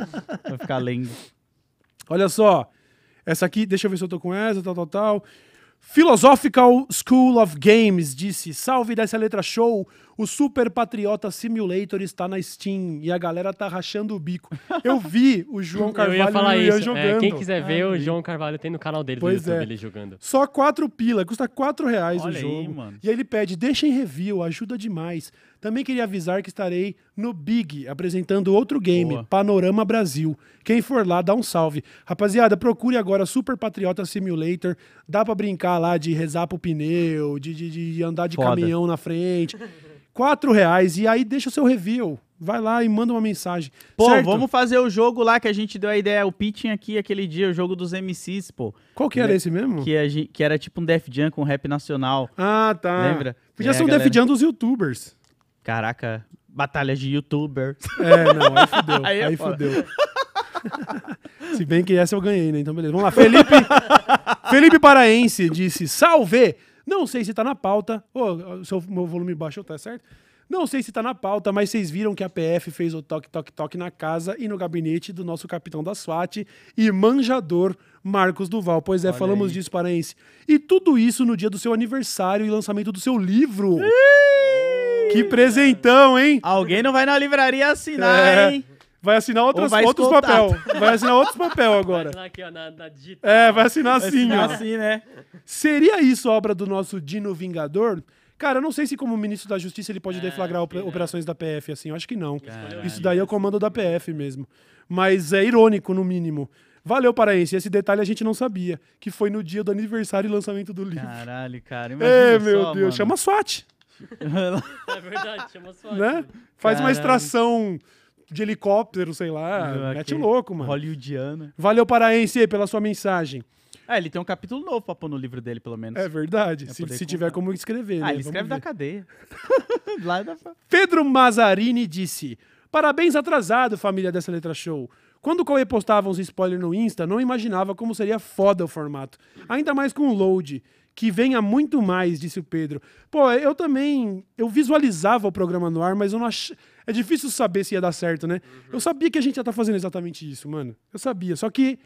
S3: vai ficar lendo.
S1: Olha só. Essa aqui, deixa eu ver se eu tô com essa, tal, tal, tal. Philosophical School of Games disse: Salve dessa letra show. O Super Patriota Simulator está na Steam e a galera tá rachando o bico. Eu vi o João <laughs>
S2: Eu
S1: Carvalho
S2: ia falar
S1: e o Ian
S2: isso.
S1: jogando.
S2: É, quem quiser ver,
S1: Ah,
S2: o. João Carvalho tem no canal dele
S1: Pois
S2: do YouTube,
S1: é.
S2: ele jogando.
S1: Só quatro pila, custa quatro reais
S3: Olha
S1: o
S3: aí,
S1: jogo.
S3: mano.
S1: E aí ele pede, deixem review, ajuda demais. Também queria avisar que estarei no Big, apresentando outro game,
S3: Boa.
S1: Panorama Brasil. Quem for lá, dá um salve. Rapaziada, procure agora Super Patriota Simulator. Dá pra brincar lá de rezar pro pneu, de, de, de andar de
S3: Foda.
S1: caminhão na frente. Quatro reais. E aí deixa o seu review. Vai lá e manda uma mensagem.
S3: Pô,
S1: Certo?
S3: vamos fazer o jogo lá que a gente deu a ideia, o pitching aqui aquele dia, o jogo dos MCs, pô.
S1: Qual que era esse mesmo?
S3: Que, a gen- que era tipo um Def Jam com rap nacional.
S1: Ah, tá.
S3: Lembra?
S1: Podia
S3: É,
S1: ser um
S3: galera-
S1: Def Jam dos youtubers.
S3: Caraca, batalha de youtuber.
S1: É, não, aí fudeu.
S3: Aí <laughs>
S1: aí
S3: é foda.
S1: fudeu. <laughs> Se bem que essa eu ganhei, né? Então, beleza. Vamos lá. Felipe, <laughs> Felipe Paraense disse: Salve! Não sei se tá na pauta. Ô, o seu, meu volume baixou, tá certo? Não sei se tá na pauta, mas vocês viram que a PF fez o toque, toque, toque na casa e no gabinete do nosso capitão da SWAT e manjador Marcos Duval. Pois é,
S3: Olha
S1: falamos
S3: aí.
S1: disso, Paraense. E tudo isso no dia do seu aniversário e lançamento do seu livro. que presentão, hein?
S3: Alguém não vai na livraria assinar,
S1: É.
S3: hein?
S1: Vai assinar outras,
S3: vai
S1: outros papel. Vai assinar outros papel agora.
S2: Vai aqui, ó, na, na digital.
S1: É, vai assinar
S3: Vai
S1: assim,
S3: assinar
S1: ó.
S3: assim, né?
S1: Seria isso obra do nosso Dino Vingador? Cara, eu não sei se como ministro da Justiça ele pode deflagrar opera- operações da PF assim. Eu acho que não. Isso daí é o comando da PF mesmo. Mas é irônico, no mínimo. Valeu, Paraense. Esse detalhe a gente não sabia. Que foi no dia do aniversário e lançamento do livro.
S3: Caralho, cara. Imagina
S1: É, meu
S3: só,
S1: Deus.
S3: mano.
S1: Chama SWAT, <laughs>
S2: É verdade, chama só.
S1: né? Faz uma
S3: Caralho.
S1: extração de helicóptero, sei lá. Mete louco, mano.
S3: Hollywoodiana.
S1: Valeu, Paraense, pela sua mensagem.
S3: Ah, ele tem um capítulo novo pra pôr no livro dele, pelo menos.
S1: É verdade. Se se tiver como escrever,
S3: ah,
S1: né?
S3: ele
S1: Vamos
S3: escreve da
S1: ver.
S3: cadeia. <laughs> Lá da...
S1: Pedro Mazzarini disse: Parabéns atrasado, família dessa letra show. Quando o Cauê postava uns spoilers no Insta, não imaginava como seria foda o formato. Ainda mais com o load, que venha muito mais, disse o Pedro. Pô, eu também. Eu visualizava o programa no ar, mas eu não ach... É difícil saber se ia dar certo, né? Eu sabia que a gente ia estar fazendo exatamente isso, mano. Eu sabia. Só que,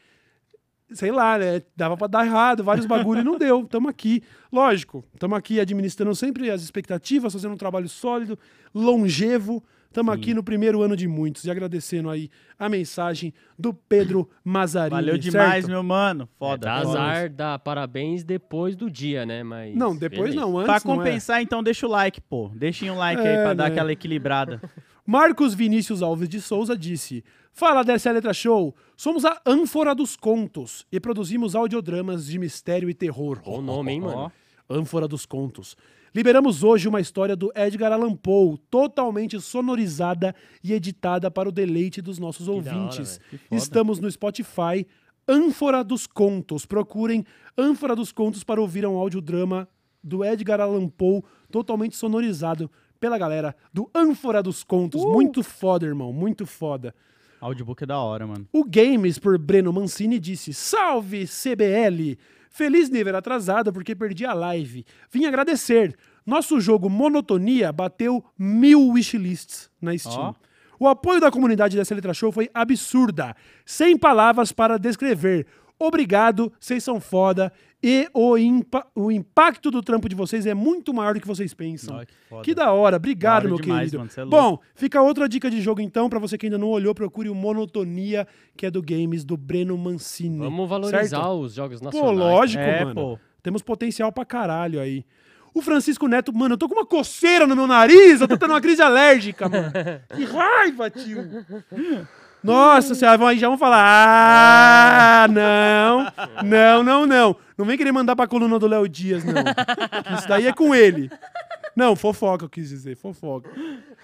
S1: sei lá, né? Dava pra dar errado, vários bagulho e não deu. <laughs> Tamo aqui. Lógico, tamo aqui administrando sempre as expectativas, fazendo um trabalho sólido, longevo. Tamo aqui no primeiro ano de muitos. E agradecendo aí a mensagem do Pedro Mazarini.
S3: Valeu demais,
S1: certo?
S3: meu mano.
S2: É,
S3: Foda.
S2: dá
S3: foda.
S2: azar, dá parabéns depois do dia, né? Mas.
S1: Não, depois
S2: beleza.
S1: não, antes
S3: Pra
S1: não é.
S3: compensar, então, deixa o like, pô. Deixem um like
S1: É,
S3: aí pra dar
S1: né?
S3: aquela equilibrada. <laughs>
S1: Marcos Vinícius Alves de Souza disse: Fala dessa letra show. Somos a ânfora dos contos e produzimos audiodramas de mistério e terror.
S2: Bom nome, hein, mano?
S1: Ânfora dos contos. Liberamos hoje uma história do Edgar Allan Poe, totalmente sonorizada e editada para o deleite dos nossos
S2: hora,
S1: ouvintes.
S3: foda.
S1: Estamos no Spotify. Ânfora dos Contos. Procurem Ânfora dos Contos para ouvir um audiodrama do Edgar Allan Poe, totalmente sonorizado pela galera do Ânfora dos Contos.
S3: Uh!
S1: Muito foda, irmão. Muito foda.
S3: Audiobook é da hora, mano.
S1: O Games por Breno Mancini disse: Salve CBL! Feliz nível atrasado porque perdi a live. Vim agradecer. Nosso jogo Monotonia bateu mil wishlists na Steam.
S3: Ó.
S1: O apoio da comunidade dessa letra show foi absurda. Sem palavras para descrever. Obrigado, vocês são foda. E o, impa- o impacto do trampo de vocês é muito maior do que vocês pensam.
S3: Ó, que foda.
S1: Que da hora, obrigado,
S3: Da hora
S1: meu
S3: demais,
S1: querido.
S3: mano, é.
S1: Bom, fica outra dica de jogo então, pra você que ainda não olhou, procure o Monotonia, que é do Games do Breno Mancini.
S2: Vamos valorizar
S1: certo?
S2: os jogos
S1: Pô,
S2: nacionais.
S1: lógico,
S3: É,
S1: mano.
S3: pô.
S1: Temos potencial pra caralho aí. O Francisco Neto, mano, eu tô com uma coceira no meu nariz, eu tô tendo uma crise alérgica, mano. <laughs> Que raiva, tio. Nossa senhora, vão aí já vão falar. Ah, não, não, não, não. Não vem querer mandar pra coluna do Léo Dias, não. Isso daí é com ele. Não, fofoca, eu quis dizer, fofoca.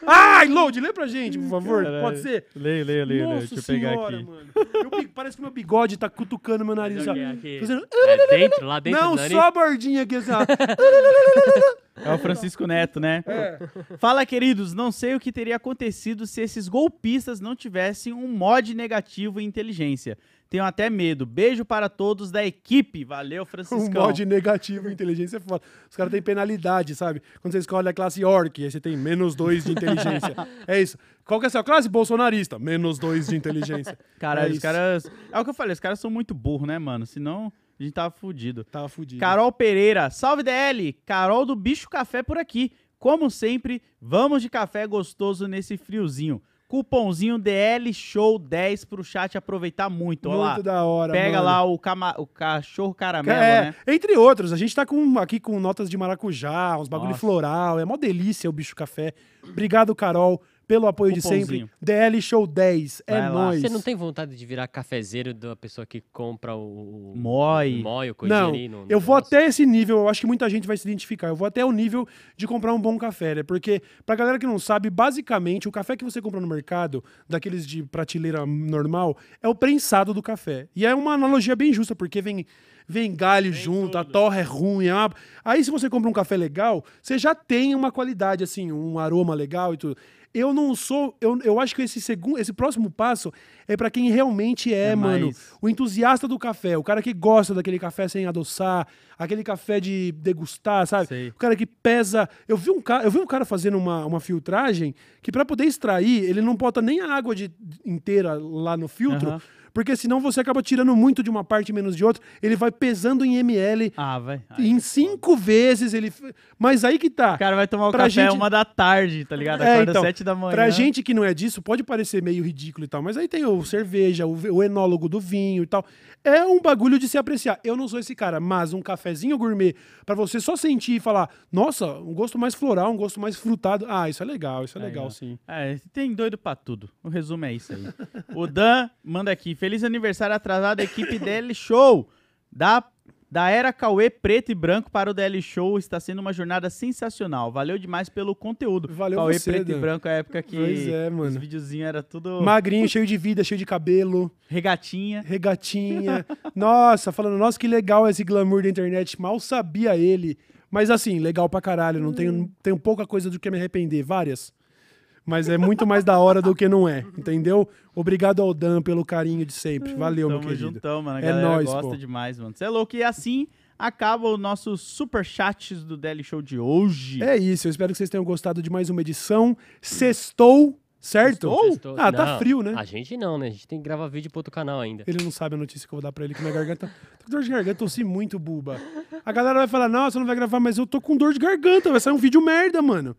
S1: Ai, Load, lê pra gente, por favor.
S3: Caralho.
S1: Pode ser?
S3: Leia, leia, leia.
S1: Nossa
S3: Deixa eu pegar
S1: senhora,
S3: aqui.
S1: mano. Meu parece que meu bigode tá cutucando meu nariz. ó.
S2: Aqui, aqui.
S1: Fazendo...
S2: É dentro, lá dentro
S1: Não, só a bordinha aqui, assim, ó. <laughs>
S3: É o Francisco Neto, né?
S1: É.
S3: Fala, queridos. Não sei o que teria acontecido se esses golpistas não tivessem um mod negativo em inteligência. Tenho até medo. Beijo para todos da equipe. Valeu, <laughs>
S1: Um
S3: Franciscão.
S1: mod negativo, inteligência é foda. Os caras têm penalidade, sabe? Quando você escolhe a classe Orc, aí você tem menos dois de inteligência. <laughs> é isso. Qual que é a sua classe? Bolsonarista. Menos dois de inteligência.
S3: Cara,
S1: é
S3: os caras. É o que eu falei, os caras são muito burros, né, mano? Senão a gente tava fudido.
S1: Tava fudido.
S3: Carol Pereira, salve DL! Carol do Bicho Café por aqui. Como sempre, vamos de café gostoso nesse friozinho. Cupomzinho DL Show 10 pro chat aproveitar muito. Lá.
S1: Muito da hora,
S3: Pega
S1: mano.
S3: lá o, cama- o cachorro caramelo,
S1: É,
S3: né?
S1: entre outros, a gente tá com, aqui com notas de maracujá, uns bagulho
S3: Nossa.
S1: floral, é mó delícia o bicho café. Obrigado, Carol, pelo apoio de sempre. DL Show 10, é
S3: Vai lá.
S1: nóis.
S2: Você não tem vontade de virar cafezeiro da pessoa que compra o.
S3: Mói.
S2: o Mói, o coisinha
S1: Não,
S2: ali no- no
S1: eu vou
S2: negócio?
S1: até esse nível, eu acho que muita gente vai se identificar. Eu vou até o nível de comprar um bom café, né? Porque, pra galera que não sabe, basicamente, o café que você compra no mercado, daqueles de prateleira normal, é o prensado do café. E é uma analogia bem justa, porque vem, vem galho junto, a torra é ruim. é uma- Aí, se você compra um café legal, você já tem uma qualidade, assim, um aroma legal e tudo. Eu não sou. Eu, eu acho que esse segundo, esse próximo passo é pra quem realmente é,
S3: É
S1: mano,
S3: mais-
S1: o entusiasta do café, o cara que gosta daquele café sem adoçar, aquele café de degustar, sabe?
S3: Sei.
S1: O cara que pesa. Eu vi um cara, eu vi um cara fazendo uma, uma filtragem que pra poder extrair, ele não bota nem a água de, inteira lá no filtro,
S3: Aham.
S1: Porque senão você acaba tirando muito de uma parte e menos de outra. Ele vai pesando em ml.
S3: Ah, vai.
S1: em cinco vezes ele. Mas aí que tá.
S3: O cara vai tomar o
S1: Pra
S3: café
S1: gente-
S3: uma da tarde, tá ligado?
S1: É,
S3: Acorda
S1: então,
S3: sete da manhã.
S1: Pra gente que não é disso, pode parecer meio ridículo e tal, mas aí tem o cerveja, o, o enólogo do vinho e tal. É um bagulho de se apreciar. Eu não sou esse cara, mas um cafezinho gourmet, pra você só sentir e falar, nossa, um gosto mais floral, um gosto mais frutado. Ah, isso é legal, isso é
S3: Aí,
S1: legal,
S3: ó.
S1: sim.
S3: É, tem doido pra tudo. O resumo é isso aí. o Dan manda aqui. Feliz aniversário atrasado, equipe <laughs> DL Show. Da, da era Cauê preto e branco para o DL Show. Está sendo uma jornada sensacional. Valeu demais pelo conteúdo.
S1: Valeu
S3: Cauê
S1: você,
S3: preto e
S1: Dan.
S3: branco é a época que
S1: Pois é,
S3: os
S1: mano.
S3: videozinhos era tudo
S1: Magrinho, cheio de vida, cheio de cabelo,
S3: regatinha.
S1: regatinha. nossa, falando, nossa, que legal esse glamour da internet. Mal sabia ele. Mas assim, legal pra caralho. Não tenho, tenho pouca coisa do que me arrepender, várias. Mas é muito mais da hora do que não é, entendeu? Obrigado ao Dan pelo carinho de sempre. Valeu, meu
S3: Tamo
S1: querido.
S3: juntão, mano. A
S1: É nóis,
S3: gosta
S1: pô.
S3: demais, mano. Você é louco. E assim acaba o nosso super chats do DL Show de hoje.
S1: É isso, eu espero que vocês tenham gostado de mais uma edição. Sextou, Certo?
S2: Sextou.
S1: Ah, tá
S2: Não,
S1: frio, né?
S2: A gente não, né? A gente tem que gravar vídeo pro outro canal ainda.
S1: Ele não sabe a notícia que eu vou dar pra ele, que minha garganta. Tô <laughs> com dor de garganta, tossi muito, buba. A galera vai falar, não, você não vai gravar, mas eu tô com dor de garganta, vai sair um vídeo merda, mano.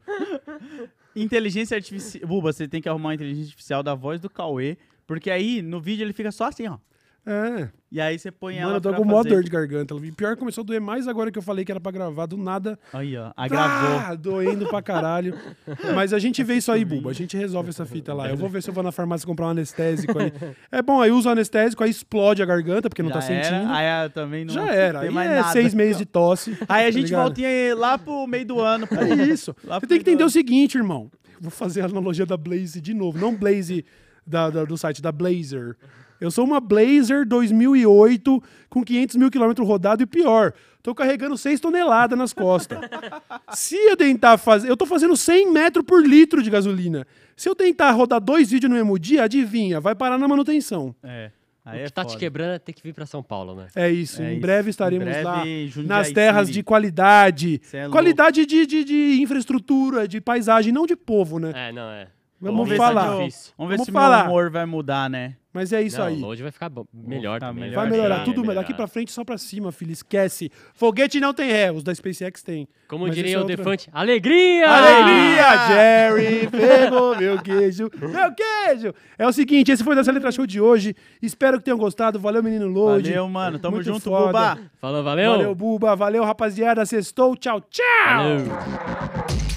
S3: Inteligência artificial. Buba, você tem que arrumar uma inteligência artificial da voz do Cauê. Porque aí no vídeo ele fica só assim, ó.
S1: É.
S3: E aí você põe
S1: Mano,
S3: ela
S1: eu tô com
S3: fazer.
S1: dor de garganta. E pior, começou a doer mais agora que eu falei que era pra gravar, do nada.
S3: Aí, ó. Agravou.
S1: Ah, doendo pra caralho. <laughs> Mas a gente vê isso aí, Buba. A gente resolve essa fita lá. Eu vou ver se eu vou na farmácia comprar um anestésico aí. É bom, aí usa o anestésico, aí explode a garganta, porque não
S3: Já
S1: tá sentindo.
S3: Era, aí ah, também não
S1: Já era.
S3: tem
S1: Aí é
S3: nada.
S1: seis meses de tosse. <laughs>
S3: Aí a
S1: tá
S3: gente
S1: ligado?
S3: volta em- lá pro meio do ano, pô.
S1: É isso.
S3: Lá
S1: Você tem que entender o seguinte, irmão. Vou fazer a analogia da Blaze de novo. Não Blaze da, da- do site, da Blazer. Eu sou uma Blazer 2008 com 500 mil quilômetros rodado e pior. Tô carregando 6 toneladas nas costas. <laughs> Se eu tentar fazer... Eu tô fazendo 100 metros por litro de gasolina. Se eu tentar rodar dois vídeos no mesmo dia, adivinha, vai parar na manutenção.
S3: É.
S2: O
S3: Aí é
S2: que tá te
S3: foda.
S2: quebrando é ter que vir pra São Paulo, né?
S1: É isso.
S3: É
S1: em
S3: isso.
S1: breve
S3: Em
S1: estaremos
S3: breve,
S1: lá
S3: Jundiaí
S1: nas terras
S3: City.
S1: de qualidade.
S3: É
S1: qualidade de, de, de infraestrutura, de paisagem, não de povo, né?
S2: É, não é.
S1: Vamos falar.
S2: tá difícil.
S3: Vamos ver
S1: Vamos
S3: se
S1: falar.
S3: meu humor vai mudar, né?
S1: Mas é isso
S2: não,
S1: aí.
S2: longe vai ficar bom- melhor também.
S3: melhor.
S1: Vai melhorar tudo,
S2: vai
S1: daqui pra frente só pra cima, filho. Esquece. Foguete não tem ré, os da SpaceX tem.
S2: Como
S1: Mas
S2: diria
S1: é
S2: o
S1: outra-
S2: Defante, alegria!
S1: Alegria, Jerry! Pegou meu queijo, meu queijo! É o seguinte, esse foi o Dessa Letra Show de hoje. Espero que tenham gostado. Valeu, menino Load.
S3: Valeu, mano. Tamo
S1: Muito
S3: junto,
S1: foda.
S3: Buba.
S2: Falou, valeu!
S1: Valeu, Buba. Valeu, rapaziada. Sextou. Tchau, tchau!
S2: Valeu.